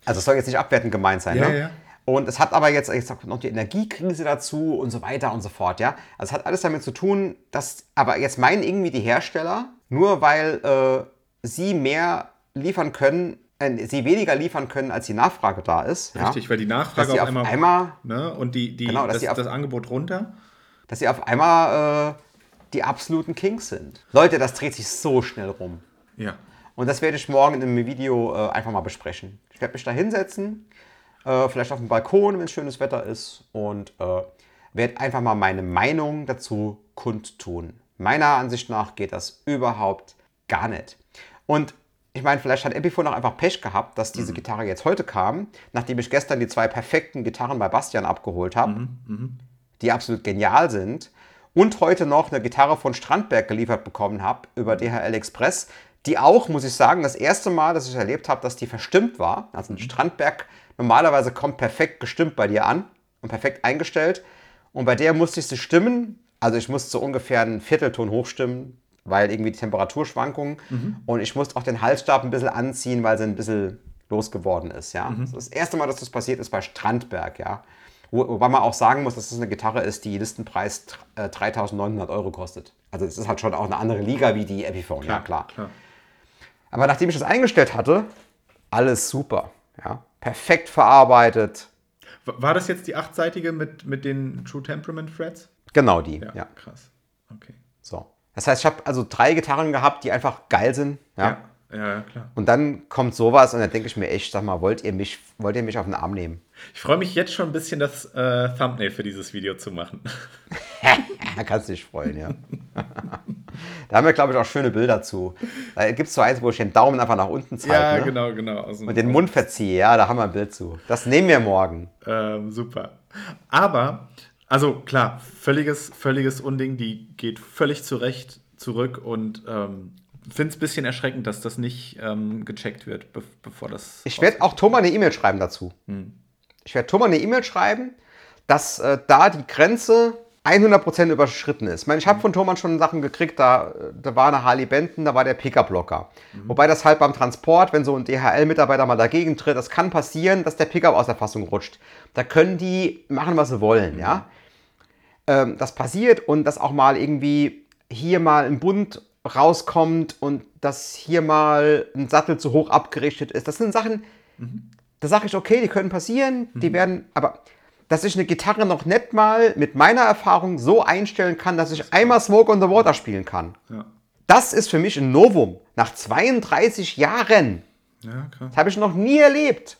also es soll jetzt nicht abwertend gemeint sein. Ja, ne? ja. Und es hat aber jetzt, kommt noch die Energiekrise dazu und so weiter und so fort, ja. Also es hat alles damit zu tun, dass, aber jetzt meinen irgendwie die Hersteller, nur weil äh, sie mehr liefern können, äh, sie weniger liefern können, als die Nachfrage da ist. ja, Richtig, weil die Nachfrage auf auf einmal, einmal- ne, und die, die, Genau, dass das, auf- das Angebot runter. dass sie auf einmal äh, die absoluten Kings sind. Leute, das dreht sich so schnell rum. Ja. Und das werde ich morgen in einem Video äh, einfach mal besprechen. Ich werde mich da hinsetzen, äh, vielleicht auf dem Balkon, wenn es schönes Wetter ist, und äh, werde einfach mal meine Meinung dazu kundtun. Meiner Ansicht nach geht das überhaupt gar nicht. Und ich meine, vielleicht hat Epiphone auch einfach Pech gehabt, dass diese Gitarre jetzt heute kam, nachdem ich gestern die zwei perfekten Gitarren bei Bastian abgeholt habe, die absolut genial sind, und heute noch eine Gitarre von Strandberg geliefert bekommen habe über DHL Express, die auch, muss ich sagen, das erste Mal, dass ich erlebt habe, dass die verstimmt war. Also ein Strandberg normalerweise kommt perfekt gestimmt bei dir an und perfekt eingestellt. Und bei der musste ich sie stimmen. Also ich musste so ungefähr einen Viertelton hochstimmen, weil irgendwie die Temperaturschwankungen. Und ich musste auch den Halsstab ein bisschen anziehen, weil sie ein bisschen losgeworden ist. Ja? Das ist das erste Mal, dass das passiert ist bei Strandberg. Ja? Wo- Wobei man auch sagen muss, dass das eine Gitarre ist, die Listenpreis äh, 3.900 Euro kostet. Also es ist halt schon auch eine andere Liga wie die Epiphone, ja klar. klar. Aber nachdem ich das eingestellt hatte, alles super. Ja? Perfekt verarbeitet. War das jetzt die achtseitige mit, mit den True Temperament Frets? Genau die. Ja, Ja. krass. Okay. So. Das heißt, ich habe also drei Gitarren gehabt, die einfach geil sind. Ja? Ja, ja, klar. Und dann kommt sowas und dann denke ich mir echt, sag mal, wollt ihr mich, wollt ihr mich auf den Arm nehmen? Ich freue mich jetzt schon ein bisschen, das äh, Thumbnail für dieses Video zu machen. Da kannst du dich freuen, ja. da haben wir, glaube ich, auch schöne Bilder zu. Da gibt es so eins, wo ich den Daumen einfach nach unten zeige ja, ne? genau, genau. Und den Mund verziehe. Ja, da haben wir ein Bild zu. Das nehmen wir morgen. Ähm, super. Aber, also klar, völliges, völliges Unding, die geht völlig zurecht zurück und ähm, finde es ein bisschen erschreckend, dass das nicht ähm, gecheckt wird, be bevor das. Ich werde auch Thomas eine E-Mail schreiben dazu. Hm. Ich werde Thomas eine E-Mail schreiben, dass äh, da die Grenze 100% überschritten ist. Ich meine, ich habe von Thomas schon Sachen gekriegt, da, da war eine Harley Benton, da war der Pickup-Locker. Mhm. Wobei das halt beim Transport, wenn so ein DHL-Mitarbeiter mal dagegen tritt, das kann passieren, dass der Pickup aus der Fassung rutscht. Da können die machen, was sie wollen, ja. Ähm, das passiert und dass auch mal irgendwie hier mal ein Bund rauskommt und dass hier mal ein Sattel zu hoch abgerichtet ist. Das sind Sachen, da sage ich, okay, die können passieren, die werden, aber dass ich eine Gitarre noch nicht mal mit meiner Erfahrung so einstellen kann, dass ich einmal Smoke on the Water spielen kann. Ja, Das ist für mich ein Novum. Nach 32 Jahren. ja. Das habe ich noch nie erlebt.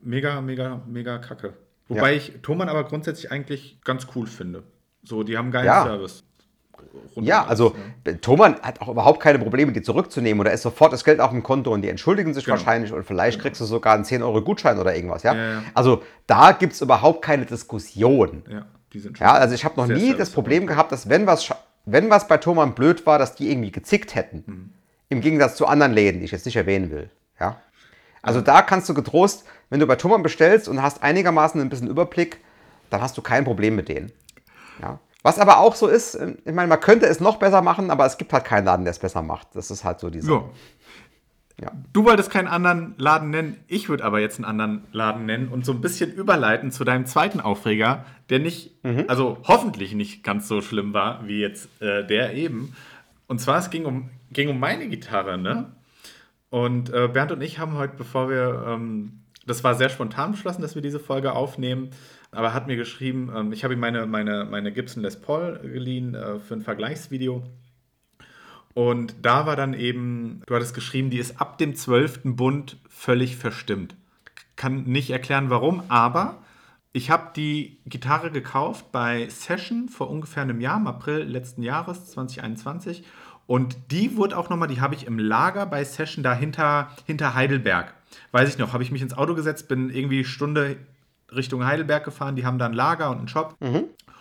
Mega, mega, mega kacke. Wobei Ja. ich Thomann aber grundsätzlich eigentlich ganz cool finde. So, die haben geilen Ja. Service. Ja, also Thomann hat auch überhaupt keine Probleme, die zurückzunehmen oder ist sofort das Geld auf dem Konto und die entschuldigen sich Genau. wahrscheinlich und vielleicht kriegst du sogar einen 10-Euro-Gutschein oder irgendwas, ja? Ja, ja. Also da gibt es überhaupt keine Diskussion. Ja, die sind schon Ja, also ich habe noch nie das Problem gehabt, dass wenn was, wenn was bei Thomann blöd war, dass die irgendwie gezickt hätten. Mhm. Im Gegensatz zu anderen Läden, die ich jetzt nicht erwähnen will. Ja? Also da kannst du getrost, wenn du bei Thomann bestellst und hast einigermaßen ein bisschen Überblick, dann hast du kein Problem mit denen. Ja? Was aber auch so ist, äh, ich meine, man könnte es noch besser machen, aber es gibt halt keinen Laden, der es besser macht. Das ist halt so diese. So. Ja. Du wolltest keinen anderen Laden nennen, ich würde aber jetzt einen anderen Laden nennen und so ein bisschen überleiten zu deinem zweiten Aufreger, der nicht, also hoffentlich nicht ganz so schlimm war wie jetzt äh, der eben. Und zwar, es ging um, ging um meine Gitarre, ne? Und äh, Bernd und ich haben heute, bevor wir, ähm, das war sehr spontan beschlossen, dass wir diese Folge aufnehmen, aber er hat mir geschrieben, ähm, ich habe ihm meine, meine, meine Gibson Les Paul geliehen äh, für ein Vergleichsvideo. Und da war dann eben, du hattest geschrieben, die ist ab dem 12. Bund völlig verstimmt. Kann nicht erklären, warum, aber ich habe die Gitarre gekauft bei Session vor ungefähr einem Jahr, im April letzten Jahres, 2021. Und die wurde auch nochmal, die habe ich im Lager bei Session da hinter, hinter Heidelberg. Weiß ich noch, habe ich mich ins Auto gesetzt, bin irgendwie Stunde Richtung Heidelberg gefahren, die haben da ein Lager und einen Shop.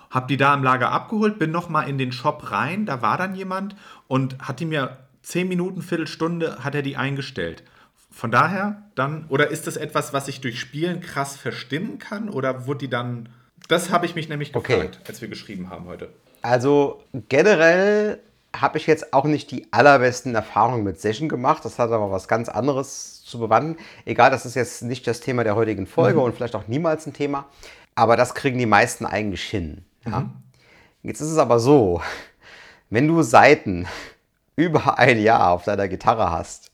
Hab die da im Lager abgeholt, bin nochmal in den Shop rein, da war dann jemand und hat die mir 10 Minuten, Viertelstunde, hat er die eingestellt. Von daher dann, oder ist das etwas, was ich durch Spielen krass verstimmen kann oder wurde die dann, das habe ich mich nämlich Okay. gefragt, als wir geschrieben haben heute. Also generell habe ich jetzt auch nicht die allerbesten Erfahrungen mit Session gemacht. Das hat aber was ganz anderes zu bewandern. Egal, das ist jetzt nicht das Thema der heutigen Folge und vielleicht auch niemals ein Thema. Aber das kriegen die meisten eigentlich hin. Ja? Jetzt ist es aber so, wenn du Seiten über ein Jahr auf deiner Gitarre hast,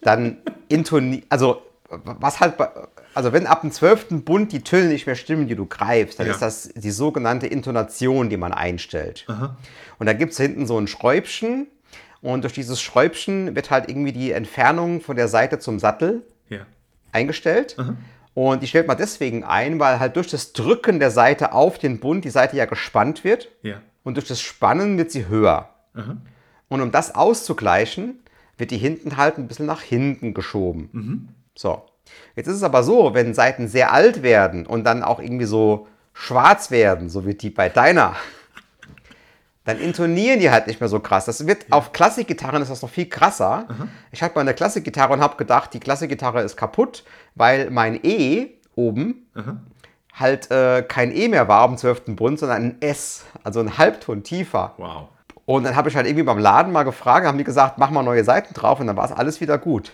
dann intoni also was halt bei, also wenn ab dem 12. Bund die Töne nicht mehr stimmen, die du greifst, dann Ja. ist das die sogenannte Intonation, die man einstellt. Und da gibt es hinten so ein Schräubchen und durch dieses Schräubchen wird halt irgendwie die Entfernung von der Seite zum Sattel Ja. eingestellt. Und die stellt man deswegen ein, weil halt durch das Drücken der Seite auf den Bund die Seite ja gespannt wird. Ja. Und durch das Spannen wird sie höher. Und um das auszugleichen, wird die hinten halt ein bisschen nach hinten geschoben. So. Jetzt ist es aber so, wenn Seiten sehr alt werden und dann auch irgendwie so schwarz werden, so wie die bei deiner, dann intonieren die halt nicht mehr so krass. Das wird auf Klassikgitarren ist das noch viel krasser. Ich hatte mal eine Klassikgitarre und habe gedacht, die Klassikgitarre ist kaputt, weil mein E oben halt äh, kein E mehr war am 12. Bund, sondern ein S, also ein Halbton tiefer. Wow. Und dann habe ich halt irgendwie beim Laden mal gefragt, haben die gesagt, mach mal neue Seiten drauf und dann war es alles wieder gut.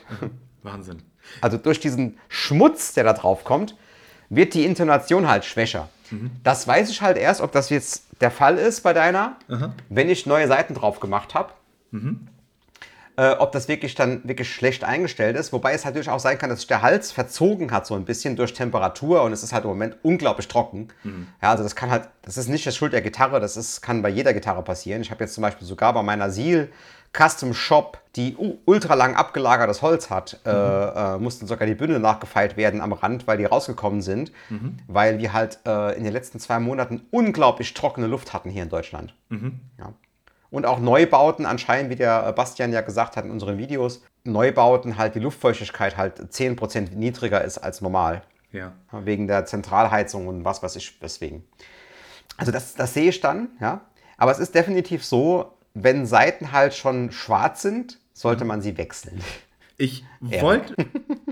Wahnsinn. Also durch diesen Schmutz, der da drauf kommt, wird die Intonation halt schwächer. Das weiß ich halt erst, ob das jetzt der Fall ist bei deiner, wenn ich neue Seiten drauf gemacht habe. Äh, ob das wirklich dann wirklich schlecht eingestellt ist. Wobei es halt natürlich auch sein kann, dass sich der Hals verzogen hat, so ein bisschen durch Temperatur und es ist halt im Moment unglaublich trocken. Ja, also das kann halt, das ist nicht das Schuld der Gitarre, das ist, kann bei jeder Gitarre passieren. Ich habe jetzt zum Beispiel sogar bei meiner Seal Custom Shop, die u- ultra lang abgelagertes Holz hat, äh, äh, mussten sogar die Bünde nachgefeilt werden am Rand, weil die rausgekommen sind, weil wir halt äh, in den letzten zwei Monaten unglaublich trockene Luft hatten hier in Deutschland. Ja. Und auch Neubauten anscheinend, wie der äh, Bastian ja gesagt hat in unseren Videos, Neubauten halt die Luftfeuchtigkeit halt 10% niedriger ist als normal. Ja, Wegen der Zentralheizung und was weiß ich weswegen. Also das, das sehe ich dann, ja. Aber es ist definitiv so, wenn Seiten halt schon schwarz sind, sollte man sie wechseln. Ich wollte,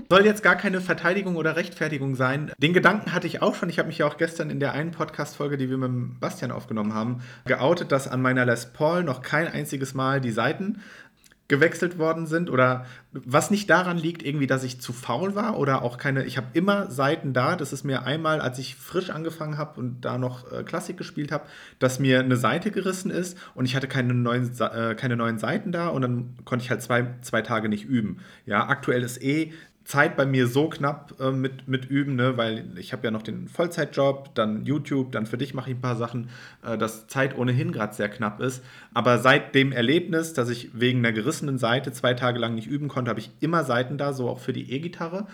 soll jetzt gar keine Verteidigung oder Rechtfertigung sein. Den Gedanken hatte ich auch schon. Ich habe mich ja auch gestern in der einen Podcast-Folge, die wir mit Bastian aufgenommen haben, geoutet, dass an meiner Les Paul noch kein einziges Mal die Seiten gewechselt worden sind oder was nicht daran liegt, irgendwie, dass ich zu faul war oder auch keine, ich habe immer Seiten da, das ist mir einmal, als ich frisch angefangen habe und da noch äh, Klassik gespielt habe, dass mir eine Seite gerissen ist und ich hatte keine neuen, äh, keine neuen Seiten da und dann konnte ich halt zwei, zwei Tage nicht üben. Ja, aktuell ist eh Zeit bei mir so knapp äh, mit, mit Üben, ne? weil ich habe ja noch den Vollzeitjob, dann YouTube, dann für dich mache ich ein paar Sachen, äh, dass Zeit ohnehin gerade sehr knapp ist. Aber seit dem Erlebnis, dass ich wegen einer gerissenen Seite zwei Tage lang nicht üben konnte, habe ich immer Seiten da, so auch für die E-Gitarre.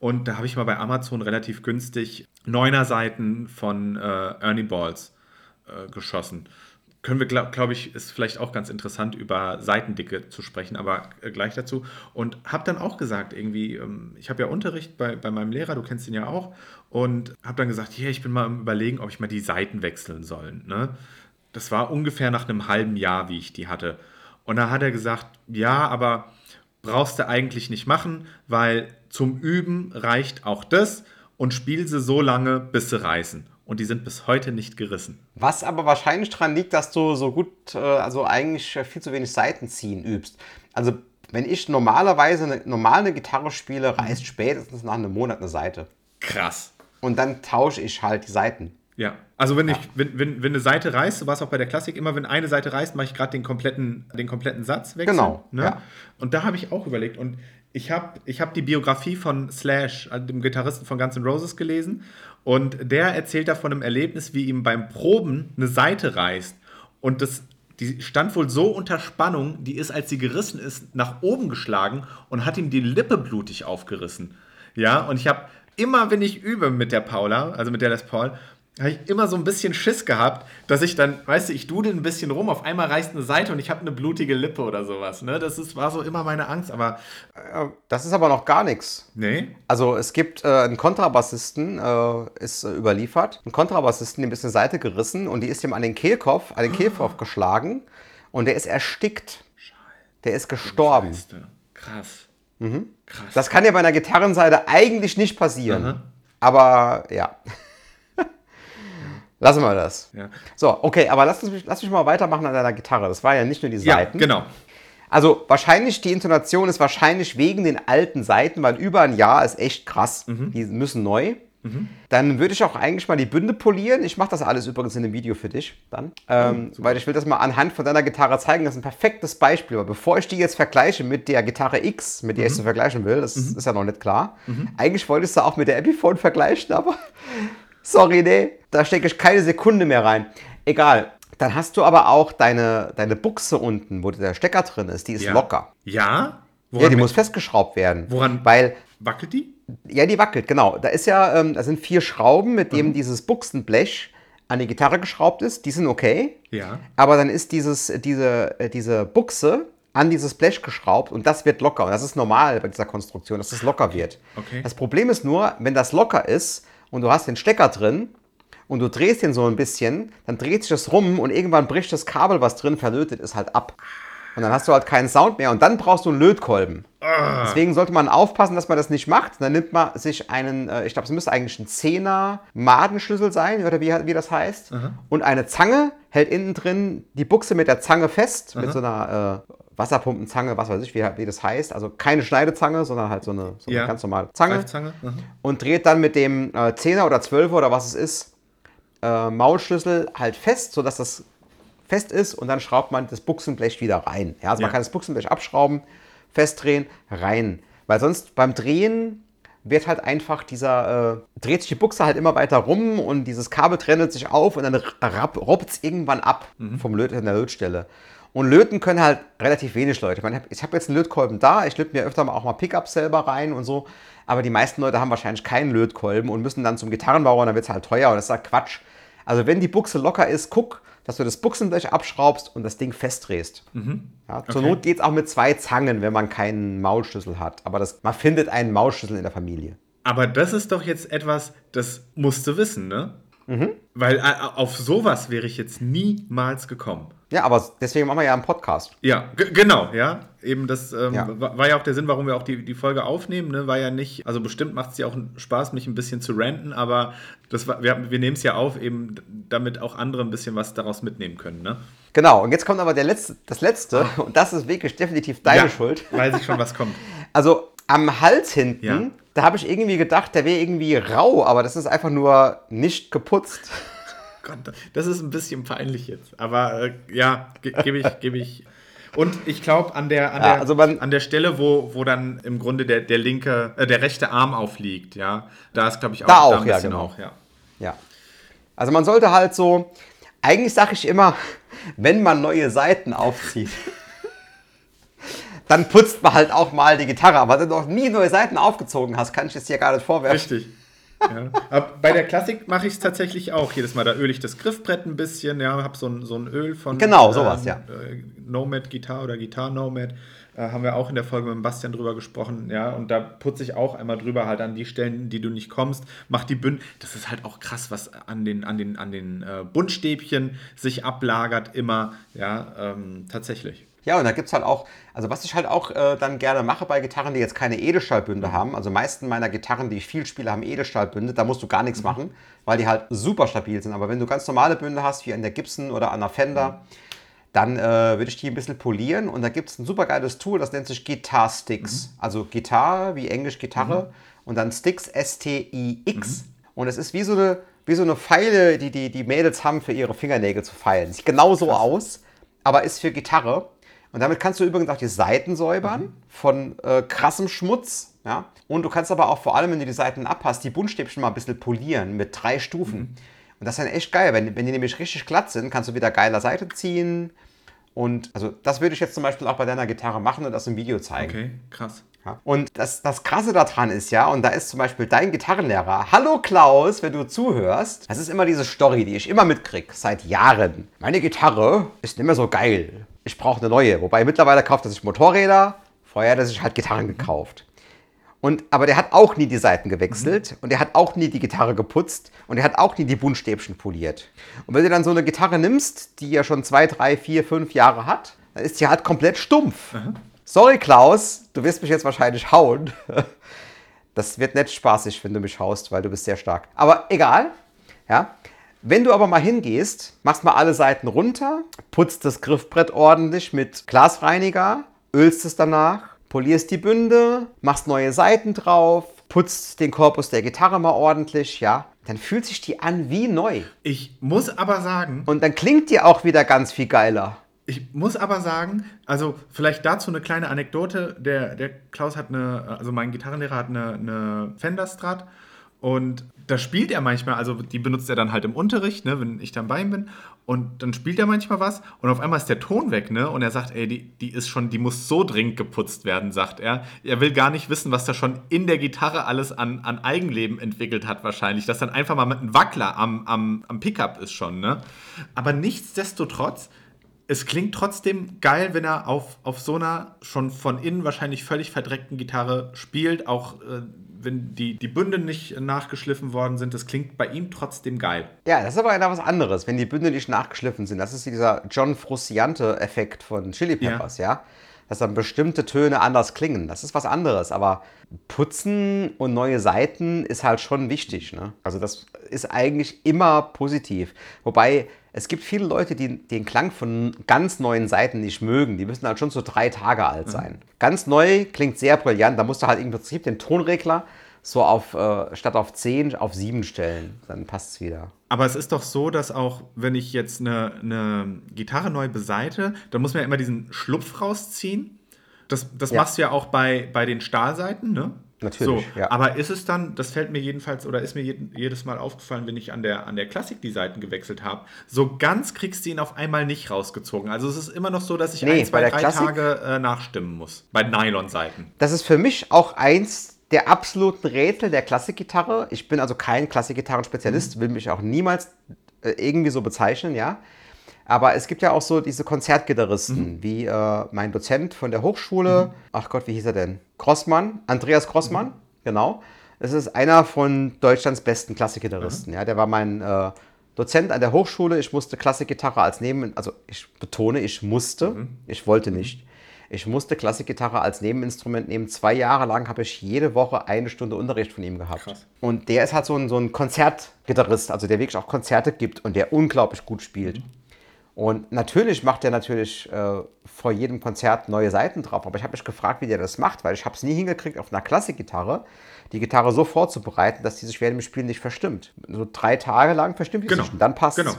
Und da habe ich mal bei Amazon relativ günstig Neuner Seiten von äh, Ernie Balls äh, geschossen. Können wir, glaube glaub ich, ist vielleicht auch ganz interessant, über Seitendicke zu sprechen, aber äh, gleich dazu. Und habe dann auch gesagt, irgendwie, ähm, ich habe ja Unterricht bei, bei meinem Lehrer, du kennst ihn ja auch, und habe dann gesagt, hier, ich bin mal am Überlegen, ob ich mal die Seiten wechseln soll. Ne? Das war ungefähr nach einem halben Jahr, wie ich die hatte. Und da hat er gesagt, ja, aber brauchst du eigentlich nicht machen, weil zum Üben reicht auch das und spiel sie so lange, bis sie reißen. Und die sind bis heute nicht gerissen. Was aber wahrscheinlich daran liegt, dass du so gut, äh, also eigentlich viel zu wenig Seiten ziehen übst. Also wenn ich normalerweise eine normale Gitarre spiele, reißt spätestens nach einem Monat eine Seite. Krass. Und dann tausche ich halt die Seiten. Ja, also wenn, ich, wenn, wenn, wenn eine Seite reißt, so war es auch bei der Klassik, immer wenn eine Seite reißt, mache ich gerade den kompletten, den kompletten Satz wechseln. Genau, Ne? ja. Und da habe ich auch überlegt. Und ich habe ich hab die Biografie von Slash, also dem Gitarristen von Guns N' Roses, gelesen. Und der erzählt da von einem Erlebnis, wie ihm beim Proben eine Seite reißt. Und das, die stand wohl so unter Spannung, die ist, als sie gerissen ist, nach oben geschlagen und hat ihm die Lippe blutig aufgerissen. Ja, und ich habe immer, wenn ich übe mit der Paula, also mit der Les Paul, habe ich immer so ein bisschen Schiss gehabt, dass ich dann, weißt du, ich dudel ein bisschen rum, auf einmal reißt eine Seite und ich habe eine blutige Lippe oder sowas. Ne? Das ist, war so immer meine Angst, aber Äh, Das ist aber noch gar nichts. nee. Also es gibt äh, einen Kontrabassisten, äh, ist äh, überliefert, einen Kontrabassisten, dem ist eine Seite gerissen und die ist ihm an den Kehlkopf, an den Kehlkopf geschlagen und der ist erstickt. Der ist gestorben. Du, Krass. Krass. Das kann ja bei einer Gitarrenseite eigentlich nicht passieren. Aha. Aber ja. Lassen wir das. Ja. So, okay, aber lass, uns, lass mich mal weitermachen an deiner Gitarre. Das war ja nicht nur die ja, Seiten. genau. Also wahrscheinlich, die Intonation ist wahrscheinlich wegen den alten Seiten, weil über ein Jahr ist echt krass. Mhm. Die müssen neu. Dann würde ich auch eigentlich mal die Bünde polieren. Ich mache das alles übrigens in einem Video für dich dann. Ähm, weil ich will das mal anhand von deiner Gitarre zeigen. Das ist ein perfektes Beispiel. Aber bevor ich die jetzt vergleiche mit der Gitarre X, mit der ich sie vergleichen will, das ist ja noch nicht klar. Eigentlich wollte ich sie auch mit der Epiphone vergleichen, aber sorry, nee, da stecke ich keine Sekunde mehr rein. Egal. Dann hast du aber auch deine, deine Buchse unten, wo der Stecker drin ist, die ist Ja. locker. Ja? Woran Ja, die muss festgeschraubt werden. Woran- Weil, Wackelt die? ja, die wackelt, genau. Da ist ja, ähm, da sind vier Schrauben, mit Mhm. dem dieses Buchsenblech an die Gitarre geschraubt ist. Die sind okay. Ja. Aber dann ist dieses, diese, äh, diese Buchse an dieses Blech geschraubt und das wird locker. Und das ist normal bei dieser Konstruktion, dass das locker wird. Okay. Das Problem ist nur, wenn das locker ist und du hast den Stecker drin und du drehst den so ein bisschen, dann dreht sich das rum und irgendwann bricht das Kabel, was drin verlötet ist, halt ab. Und dann hast du halt keinen Sound mehr und dann brauchst du einen Lötkolben. Deswegen sollte man aufpassen, dass man das nicht macht. Dann nimmt man sich einen, äh, ich glaube, es müsste eigentlich ein 10er Madenschlüssel sein, oder wie, wie das heißt. Und eine Zange hält innen drin die Buchse mit der Zange fest, mit so einer äh, Wasserpumpenzange, was weiß ich, wie, wie das heißt. Also keine Schneidezange, sondern halt so eine, so eine Ja. ganz normale Zange. Und dreht dann mit dem äh, 10er oder 12er oder was es ist, äh, Maulschlüssel halt fest, sodass das fest ist und dann schraubt man das Buchsenblech wieder rein. Ja, also man Ja. kann das Buchsenblech abschrauben, festdrehen, rein. Weil sonst beim Drehen wird halt einfach dieser, äh, dreht sich die Buchse halt immer weiter rum und dieses Kabel trennt sich auf und dann robbt es irgendwann ab vom Löt an der Lötstelle. Und löten können halt relativ wenig Leute. Ich, ich habe jetzt einen Lötkolben da, ich löte mir öfter mal auch mal Pickups selber rein und so. Aber die meisten Leute haben wahrscheinlich keinen Lötkolben und müssen dann zum Gitarrenbauer und dann wird es halt teuer und das ist halt Quatsch. Also wenn die Buchse locker ist, guck, dass du das Buchsenblech abschraubst und das Ding festdrehst. Ja, zur Okay. Not geht es auch mit zwei Zangen, wenn man keinen Maulschlüssel hat. Aber das, man findet einen Maulschlüssel in der Familie. Aber das ist doch jetzt etwas, das musst du wissen, ne? Mhm. Weil äh, auf sowas wäre ich jetzt niemals gekommen. Ja, aber deswegen machen wir ja einen Podcast. Ja, genau, ja. Eben das ähm, Ja. wa- war ja auch der Sinn, warum wir auch die, die Folge aufnehmen, ne? War ja nicht, also bestimmt macht es ja auch Spaß, mich ein bisschen zu ranten, aber das war, wir, wir nehmen es ja auf, eben damit auch andere ein bisschen was daraus mitnehmen können, ne? Genau, und jetzt kommt aber der letzte, das Letzte, und das ist wirklich definitiv deine ja, Schuld. Weiß ich schon, was kommt. Also am Hals hinten, Ja. Da habe ich irgendwie gedacht, der wäre irgendwie rau, aber das ist einfach nur nicht geputzt. Gott, das ist ein bisschen peinlich jetzt. Aber äh, ja, ge gebe ich, gebe ich. Und ich glaube, an der, an, Ja, der, also an der Stelle, wo, wo dann im Grunde der, der linke, äh, der rechte Arm aufliegt, ja, da ist, glaube ich, auch, Da auch, ein ja, bisschen genau. auch, ja. Ja. Also man sollte halt so, eigentlich sage ich immer, wenn man neue Seiten aufzieht, dann putzt man halt auch mal die Gitarre. Aber wenn du noch nie neue Seiten aufgezogen hast, kann ich es dir gar nicht vorwerfen. Richtig. Ja. Aber bei der Klassik mache ich es tatsächlich auch. Jedes Mal, da öle ich das Griffbrett ein bisschen, ja, habe so ein, so ein Öl von Genau, sowas, ja. äh, Nomad Gitar oder Gitar Nomad. Äh, haben wir auch in der Folge mit dem Bastian drüber gesprochen, ja, und da putze ich auch einmal drüber, halt an die Stellen, die du nicht kommst, mach die Bünden. Das ist halt auch krass, was an den, an den, an den äh, Buntstäbchen sich ablagert, immer, ja, ähm, tatsächlich. Ja, und da gibt es halt auch, also was ich halt auch äh, dann gerne mache bei Gitarren, die jetzt keine Edelstahlbünde haben, also meisten meiner Gitarren, die ich viel spiele, haben Edelstahlbünde, da musst du gar nichts machen, weil die halt super stabil sind. Aber wenn du ganz normale Bünde hast, wie an der Gibson oder an der Fender, dann äh, würde ich die ein bisschen polieren und da gibt es ein super geiles Tool, das nennt sich Guitar Sticks. Also Gitarre, wie Englisch Gitarre und dann Sticks, S-T-I-X. Und es ist wie so eine, wie so eine Pfeile, die, die die Mädels haben für ihre Fingernägel zu feilen. Sieht genau so aus, aber ist für Gitarre. Und damit kannst du übrigens auch die Seiten säubern von äh, krassem Schmutz. Ja? Und du kannst aber auch vor allem, wenn du die Seiten abhast, die Buntstäbchen mal ein bisschen polieren mit drei Stufen. Und das ist dann echt geil. Wenn, wenn die nämlich richtig glatt sind, kannst du wieder geiler Seite ziehen. Und also das würde ich jetzt zum Beispiel auch bei deiner Gitarre machen und das im Video zeigen. Okay, krass. Ja. Und das, das Krasse daran ist ja, und da ist zum Beispiel dein Gitarrenlehrer, Hallo Klaus, wenn du zuhörst, das ist immer diese Story, die ich immer mitkriege, seit Jahren. Meine Gitarre ist nicht mehr so geil. Ich brauche eine neue. Wobei mittlerweile kauft er sich Motorräder, vorher hat er sich halt Gitarren gekauft. Und, aber der hat auch nie die Seiten gewechselt und der hat auch nie die Gitarre geputzt und der hat auch nie die Buntstäbchen poliert. Und wenn du dann so eine Gitarre nimmst, die ja schon zwei, drei, vier, fünf Jahre hat, dann ist die halt komplett stumpf. Sorry, Klaus, du wirst mich jetzt wahrscheinlich hauen. Das wird nicht spaßig, wenn du mich haust, weil du bist sehr stark. Aber egal. Ja. Wenn du aber mal hingehst, machst mal alle Seiten runter, putzt das Griffbrett ordentlich mit Glasreiniger, ölst es danach, polierst die Bünde, machst neue Seiten drauf, putzt den Korpus der Gitarre mal ordentlich, ja. Dann fühlt sich die an wie neu. Ich muss aber sagen, Und dann klingt die auch wieder ganz viel geiler. Ich muss aber sagen, also vielleicht dazu eine kleine Anekdote. Der, der Klaus hat eine, also mein Gitarrenlehrer hat eine, eine Fender Strat und da spielt er manchmal, also die benutzt er dann halt im Unterricht, ne, wenn ich dann bei ihm bin. Und dann spielt er manchmal was und auf einmal ist der Ton weg, ne? Und er sagt, ey, die, die ist schon, die muss so dringend geputzt werden, sagt er. Er will gar nicht wissen, was da schon in der Gitarre alles an, an Eigenleben entwickelt hat, wahrscheinlich. Dass dann einfach mal mit einem Wackler am, am, am Pickup ist schon, ne? Aber nichtsdestotrotz, es klingt trotzdem geil, wenn er auf, auf so einer schon von innen wahrscheinlich völlig verdreckten Gitarre spielt, auch äh, wenn die, die Bünde nicht nachgeschliffen worden sind. Das klingt bei ihm trotzdem geil. Ja, das ist aber einer was anderes, wenn die Bünde nicht nachgeschliffen sind. Das ist dieser John Frusciante-Effekt von Chili Peppers, ja. Dass dann bestimmte Töne anders klingen. Das ist was anderes. Aber putzen und neue Seiten ist halt schon wichtig. Ne? Also das ist eigentlich immer positiv. Wobei es gibt viele Leute, die den Klang von ganz neuen Seiten nicht mögen. Die müssen halt schon so drei Tage alt sein. Ganz neu klingt sehr brillant. Da musst du halt im Prinzip den Tonregler so auf, äh, statt auf 10 auf 7 stellen. Dann passt es wieder. Aber es ist doch so, dass auch, wenn ich jetzt eine, eine Gitarre neu beseite, dann muss man ja immer diesen Schlupf rausziehen. Das, das Ja. machst du ja auch bei, bei den Stahlseiten, ne? Natürlich, So, ja. Aber ist es dann, das fällt mir jedenfalls oder ist mir jedes Mal aufgefallen, wenn ich an der, an der Klassik die Seiten gewechselt habe, so ganz kriegst du ihn auf einmal nicht rausgezogen. Also es ist immer noch so, dass ich Nee, ein, zwei, bei der drei Klassik- Tage äh, nachstimmen muss. Bei Nylon-Seiten. Das ist für mich auch eins der absoluten Rätsel der Klassikgitarre. Ich bin also kein Klassikgitarrenspezialist, will mich auch niemals äh, irgendwie so bezeichnen, ja. Aber es gibt ja auch so diese Konzertgitarristen, wie äh, mein Dozent von der Hochschule, ach Gott, wie hieß er denn? Grossmann, Andreas Grossmann, genau. Das ist einer von Deutschlands besten Klassikgitarristen, ja. Der war mein äh, Dozent an der Hochschule. Ich musste Klassikgitarre als Neben, also ich betone, ich musste, ich wollte nicht. Ich musste Klassikgitarre als Nebeninstrument nehmen. Zwei Jahre lang habe ich jede Woche eine Stunde Unterricht von ihm gehabt. Krass. Und der ist halt so ein, so ein Konzertgitarrist, also der wirklich auch Konzerte gibt und der unglaublich gut spielt. Und natürlich macht er natürlich äh, vor jedem Konzert neue Seiten drauf. Aber ich habe mich gefragt, wie der das macht, weil ich habe es nie hingekriegt, auf einer Klassikgitarre die Gitarre so vorzubereiten, dass die sich während dem Spielen nicht verstimmt. So drei Tage lang verstimmt die Genau. sich und dann passt Genau.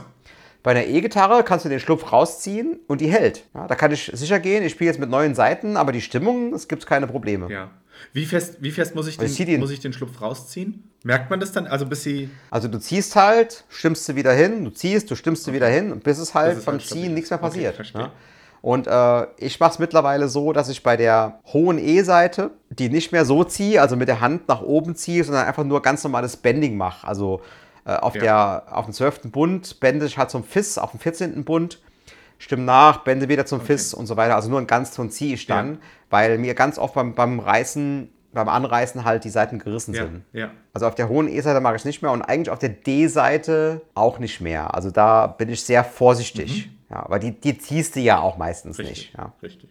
Bei einer E-Gitarre kannst du den Schlupf rausziehen und die hält. Ja, da kann ich sicher gehen, ich spiele jetzt mit neuen Seiten, aber die Stimmung, es gibt keine Probleme. Ja. Wie fest, wie fest muss, ich Ich zieh den, den- muss ich den Schlupf rausziehen? Merkt man das dann? Also bis sie. Also du ziehst halt, stimmst du wieder hin, du ziehst, du stimmst du wieder hin und bis es halt beim halt stabil Ziehen nichts mehr Okay, passiert. verstehe. ja. Und äh, ich mache es mittlerweile so, dass ich bei der hohen E-Seite die nicht mehr so ziehe, also mit der Hand nach oben ziehe, sondern einfach nur ganz normales Bending mache. Also äh, auf, Ja. der, auf dem 12. Bund bände ich halt zum Fiss, auf dem 14. Bund stimme nach, bände wieder zum Fiss und so weiter. Also nur einen Ganzton ziehe ich dann, Ja. weil mir ganz oft beim, beim Reißen, beim Anreißen halt die Seiten gerissen Ja, sind. ja. Also auf der hohen E-Seite mache ich es nicht mehr und eigentlich auf der D-Seite auch nicht mehr. Also da bin ich sehr vorsichtig. Ja, aber die, die ziehst du ja auch meistens Mhm. Richtig. nicht. Ja. Richtig.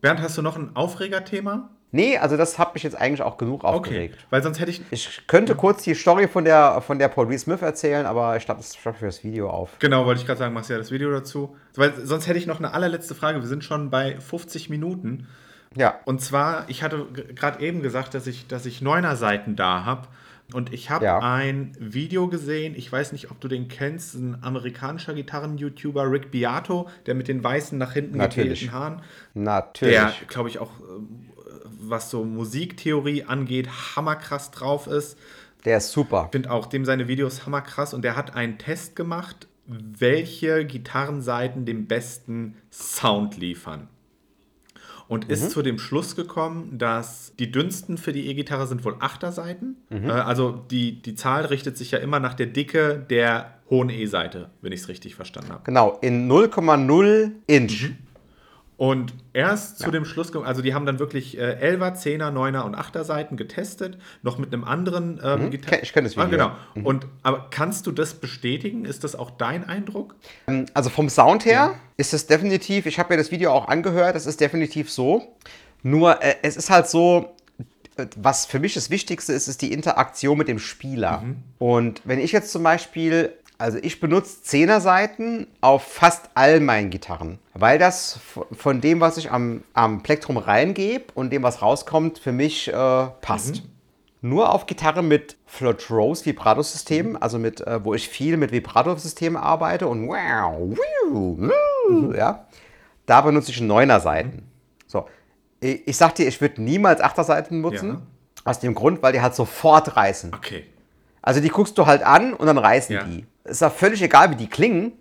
Bernd, hast du noch ein Aufregerthema? Nee, also das hat mich jetzt eigentlich auch genug Okay. aufgeregt. Weil sonst hätte ich. Ich könnte kurz die Story von der, von der Paul Reed Smith erzählen, aber ich glaube, das schaffe ich für das Video auf. Genau, wollte ich gerade sagen, machst ja das Video dazu. Weil sonst hätte ich noch eine allerletzte Frage. Wir sind schon bei 50 Minuten. Ja. Und zwar, ich hatte gerade eben gesagt, dass ich, dass ich Neuner-Seiten da habe. Und ich habe Ja. ein Video gesehen, ich weiß nicht, ob du den kennst, ein amerikanischer Gitarren-YouTuber, Rick Beato, der mit den weißen nach hinten Natürlich. Haaren. Natürlich. Der, glaube ich, auch, ähm, was so Musiktheorie angeht, hammerkrass drauf ist. Der ist super. Ich finde auch dem seine Videos hammerkrass und der hat einen Test gemacht, welche Gitarrenseiten den besten Sound liefern. Und ist zu dem Schluss gekommen, dass die dünnsten für die E-Gitarre sind wohl Achterseiten. Äh, also die, die Zahl richtet sich ja immer nach der Dicke der hohen E-Seite, wenn ich es richtig verstanden habe. Genau, in 0,0 Inch. Und erst zu dem Schluss, also die haben dann wirklich äh, 11er, 10er, 9er und 8er Seiten getestet, noch mit einem anderen ähm. Kenn- ich kenn das Ah, Video, genau. ja. Und aber kannst du das bestätigen? Ist das auch dein Eindruck? Also vom Sound her ist es definitiv, ich habe mir das Video auch angehört, das ist definitiv so. Nur äh, es ist halt so, äh, was für mich das Wichtigste ist, ist die Interaktion mit dem Spieler. Und wenn ich jetzt zum Beispiel, also ich benutze Zehnerseiten auf fast all meinen Gitarren, weil das von dem, was ich am, am Plektrum reingebe und dem, was rauskommt, für mich äh, passt. Nur auf Gitarre mit Float Rose Vibrato-System, also mit, äh, wo ich viel mit Vibrato-Systemen arbeite und wow, wow, wow, ja, da benutze ich Neuner-Seiten. So, ich, ich sag dir, ich würde niemals Achterseiten nutzen, Ja. aus dem Grund, weil die halt sofort reißen. Okay. Also die guckst du halt an und dann reißen Ja. die. Ist auch völlig egal, wie die klingen,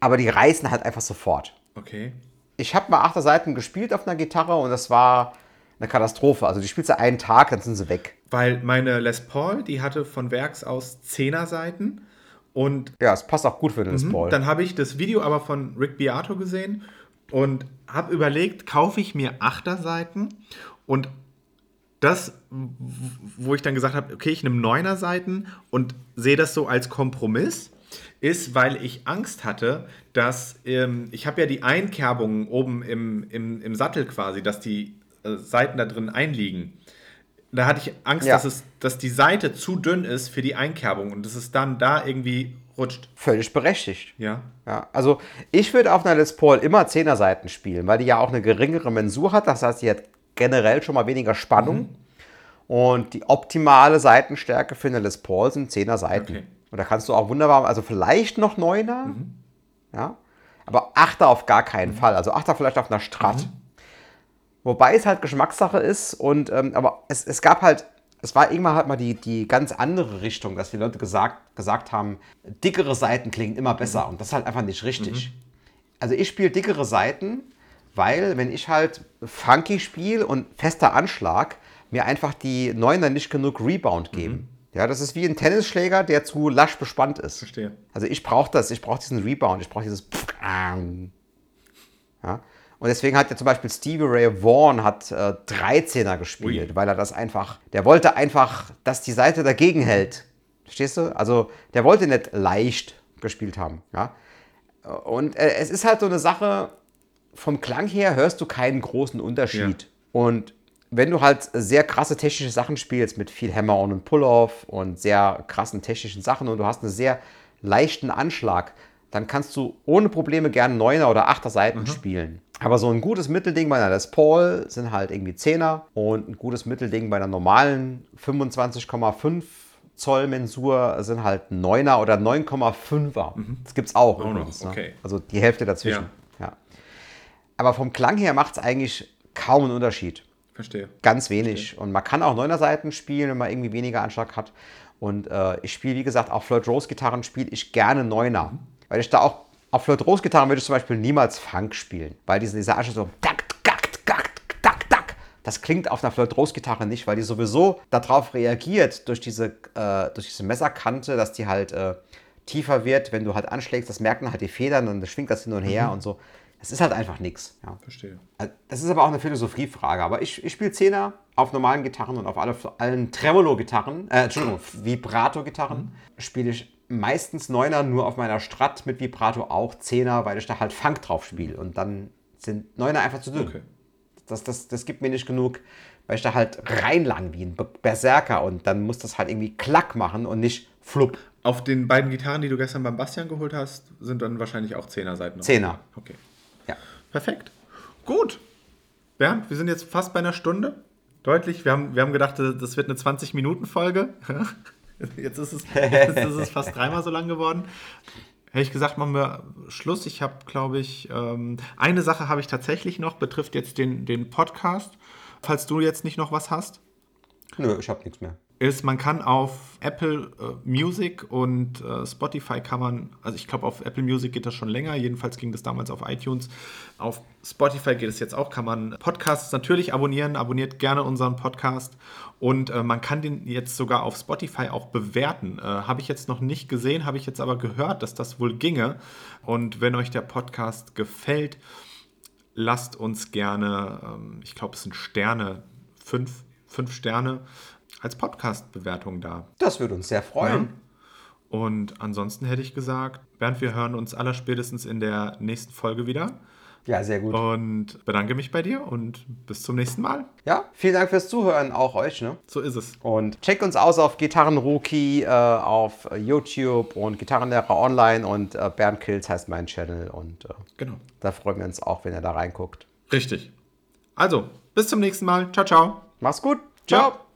aber die reißen halt einfach sofort. Okay. Ich habe mal Achterseiten gespielt auf einer Gitarre und das war eine Katastrophe. Also die spielst du einen Tag, dann sind sie weg. Weil meine Les Paul, die hatte von Werks aus 10er Seiten und Ja, es passt auch gut für den Les Paul. Mhm. dann habe ich das Video aber von Rick Beato gesehen und habe überlegt, kaufe ich mir Achterseiten und das, wo ich dann gesagt habe, okay, ich nehme Neuner Seiten und sehe das so als Kompromiss, ist, weil ich Angst hatte, dass ähm, ich habe ja die Einkerbungen oben im, im, im Sattel quasi, dass die äh, Seiten da drin einliegen. Da hatte ich Angst, Ja. dass, es, dass die Seite zu dünn ist für die Einkerbung und dass es dann da irgendwie rutscht. Völlig berechtigt. Ja. Ja, also ich würde auf einer Les Paul immer Zehnerseiten spielen, weil die ja auch eine geringere Mensur hat. Das heißt, die hat generell schon mal weniger Spannung. Mhm. Und die optimale Seitenstärke für eine Les Paul sind Zehner Seiten. Okay. Und da kannst du auch wunderbar, also vielleicht noch Neuner, ja, aber Achter auf gar keinen Fall. Also Achter vielleicht auf einer Strat. Wobei es halt Geschmackssache ist und ähm, aber es, es gab halt, es war irgendwann halt mal die, die ganz andere Richtung, dass die Leute gesagt, gesagt haben, dickere Seiten klingen immer besser und das ist halt einfach nicht richtig. Also ich spiele dickere Seiten, weil wenn ich halt funky spiele und fester Anschlag, mir einfach die Neuner nicht genug Rebound geben. Ja, das ist wie ein Tennisschläger, der zu lasch bespannt ist. Verstehe. Also ich brauche das, ich brauche diesen Rebound, ich brauche dieses ja. Und deswegen hat ja zum Beispiel Stevie Ray Vaughan hat äh, 13er gespielt, Ui. weil er das einfach, der wollte einfach, dass die Seite dagegen hält. Verstehst du? Also der wollte nicht leicht gespielt haben. Ja. Und äh, es ist halt so eine Sache, vom Klang her hörst du keinen großen Unterschied. Und wenn du halt sehr krasse technische Sachen spielst, mit viel Hammer-On und Pull-Off und sehr krassen technischen Sachen und du hast einen sehr leichten Anschlag, dann kannst du ohne Probleme gerne Neuner oder Achter Seiten spielen. Aber so ein gutes Mittelding bei einer Les Paul sind halt irgendwie Zehner und ein gutes Mittelding bei einer normalen 25,5 Zoll Mensur sind halt Neuner oder 9,5er. Das gibt's auch Auch noch, übrigens. Ne? okay. Also die Hälfte dazwischen. Ja. Aber vom Klang her macht es eigentlich kaum einen Unterschied. Verstehe. Ganz wenig. Und man kann auch Neuner-Seiten spielen, wenn man irgendwie weniger Anschlag hat. Und äh, ich spiele, wie gesagt, auch Floyd Rose Gitarren spiele ich gerne Neuner. Weil ich da auch Auf Float-Rose-Gitarren würde ich zum Beispiel niemals Funk spielen, weil diese, diese Asche so tak, tak, tak, tak, tak. Das klingt auf einer Float-Rose-Gitarre nicht, weil die sowieso darauf reagiert durch diese, äh, durch diese Messerkante, dass die halt äh, tiefer wird, wenn du halt anschlägst. Das merken halt die Federn und das schwingt das hin und her und so. Es ist halt einfach nichts. Ja. Verstehe. Also, Das ist aber auch eine Philosophiefrage. Aber ich, ich spiele Zehner auf normalen Gitarren und auf alle, allen Tremolo-Gitarren, äh, Entschuldigung, Vibrato-Gitarren spiele ich meistens Neuner nur auf meiner Strat mit Vibrato auch Zehner, weil ich da halt Funk drauf spiele. Und dann sind Neuner einfach zu dünn. Okay. Das, das, das gibt mir nicht genug, weil ich da halt reinlang wie ein Be- Berserker und dann muss das halt irgendwie klack machen und nicht flupp. Auf den beiden Gitarren, die du gestern beim Bastian geholt hast, sind dann wahrscheinlich auch Zehner-Seiten. Zehner. Okay. Perfekt. Gut. Bernd, wir sind jetzt fast bei einer Stunde. Deutlich. Wir haben, wir haben gedacht, das wird eine 20-Minuten-Folge. Jetzt ist es, jetzt ist es fast dreimal so lang geworden. Hätte ich gesagt, machen wir Schluss. Ich habe, glaube ich, ähm, eine Sache habe ich tatsächlich noch, betrifft jetzt den, den Podcast. Falls du jetzt nicht noch was hast. Nö, ich habe nichts mehr. Ist, man kann auf Apple äh, Music und äh, Spotify kann man, also ich glaube auf Apple Music geht das schon länger, jedenfalls ging das damals auf iTunes. Auf Spotify geht es jetzt auch, kann man Podcasts natürlich abonnieren, abonniert gerne unseren Podcast und äh, man kann den jetzt sogar auf Spotify auch bewerten. Äh, habe ich jetzt noch nicht gesehen, habe ich jetzt aber gehört, dass das wohl ginge. Und wenn euch der Podcast gefällt, lasst uns gerne, ähm, ich glaube, es sind Sterne, fünf, fünf Sterne als Podcast-Bewertung da. Das würde uns sehr freuen. Und ansonsten hätte ich gesagt, Bernd, wir hören uns allerspätestens in der nächsten Folge wieder. Ja, sehr gut. Und bedanke mich bei dir und bis zum nächsten Mal. Ja, vielen Dank fürs Zuhören, auch euch. Ne? So ist es. Und checkt uns aus auf Gitarrenrookie, äh, auf YouTube und Gitarrenlehrer online und äh, Bernd Kills heißt mein Channel und äh, Genau. da freuen wir uns auch, wenn ihr da reinguckt. Richtig. Also, bis zum nächsten Mal. Ciao, ciao. Mach's gut. Ciao. Ciao.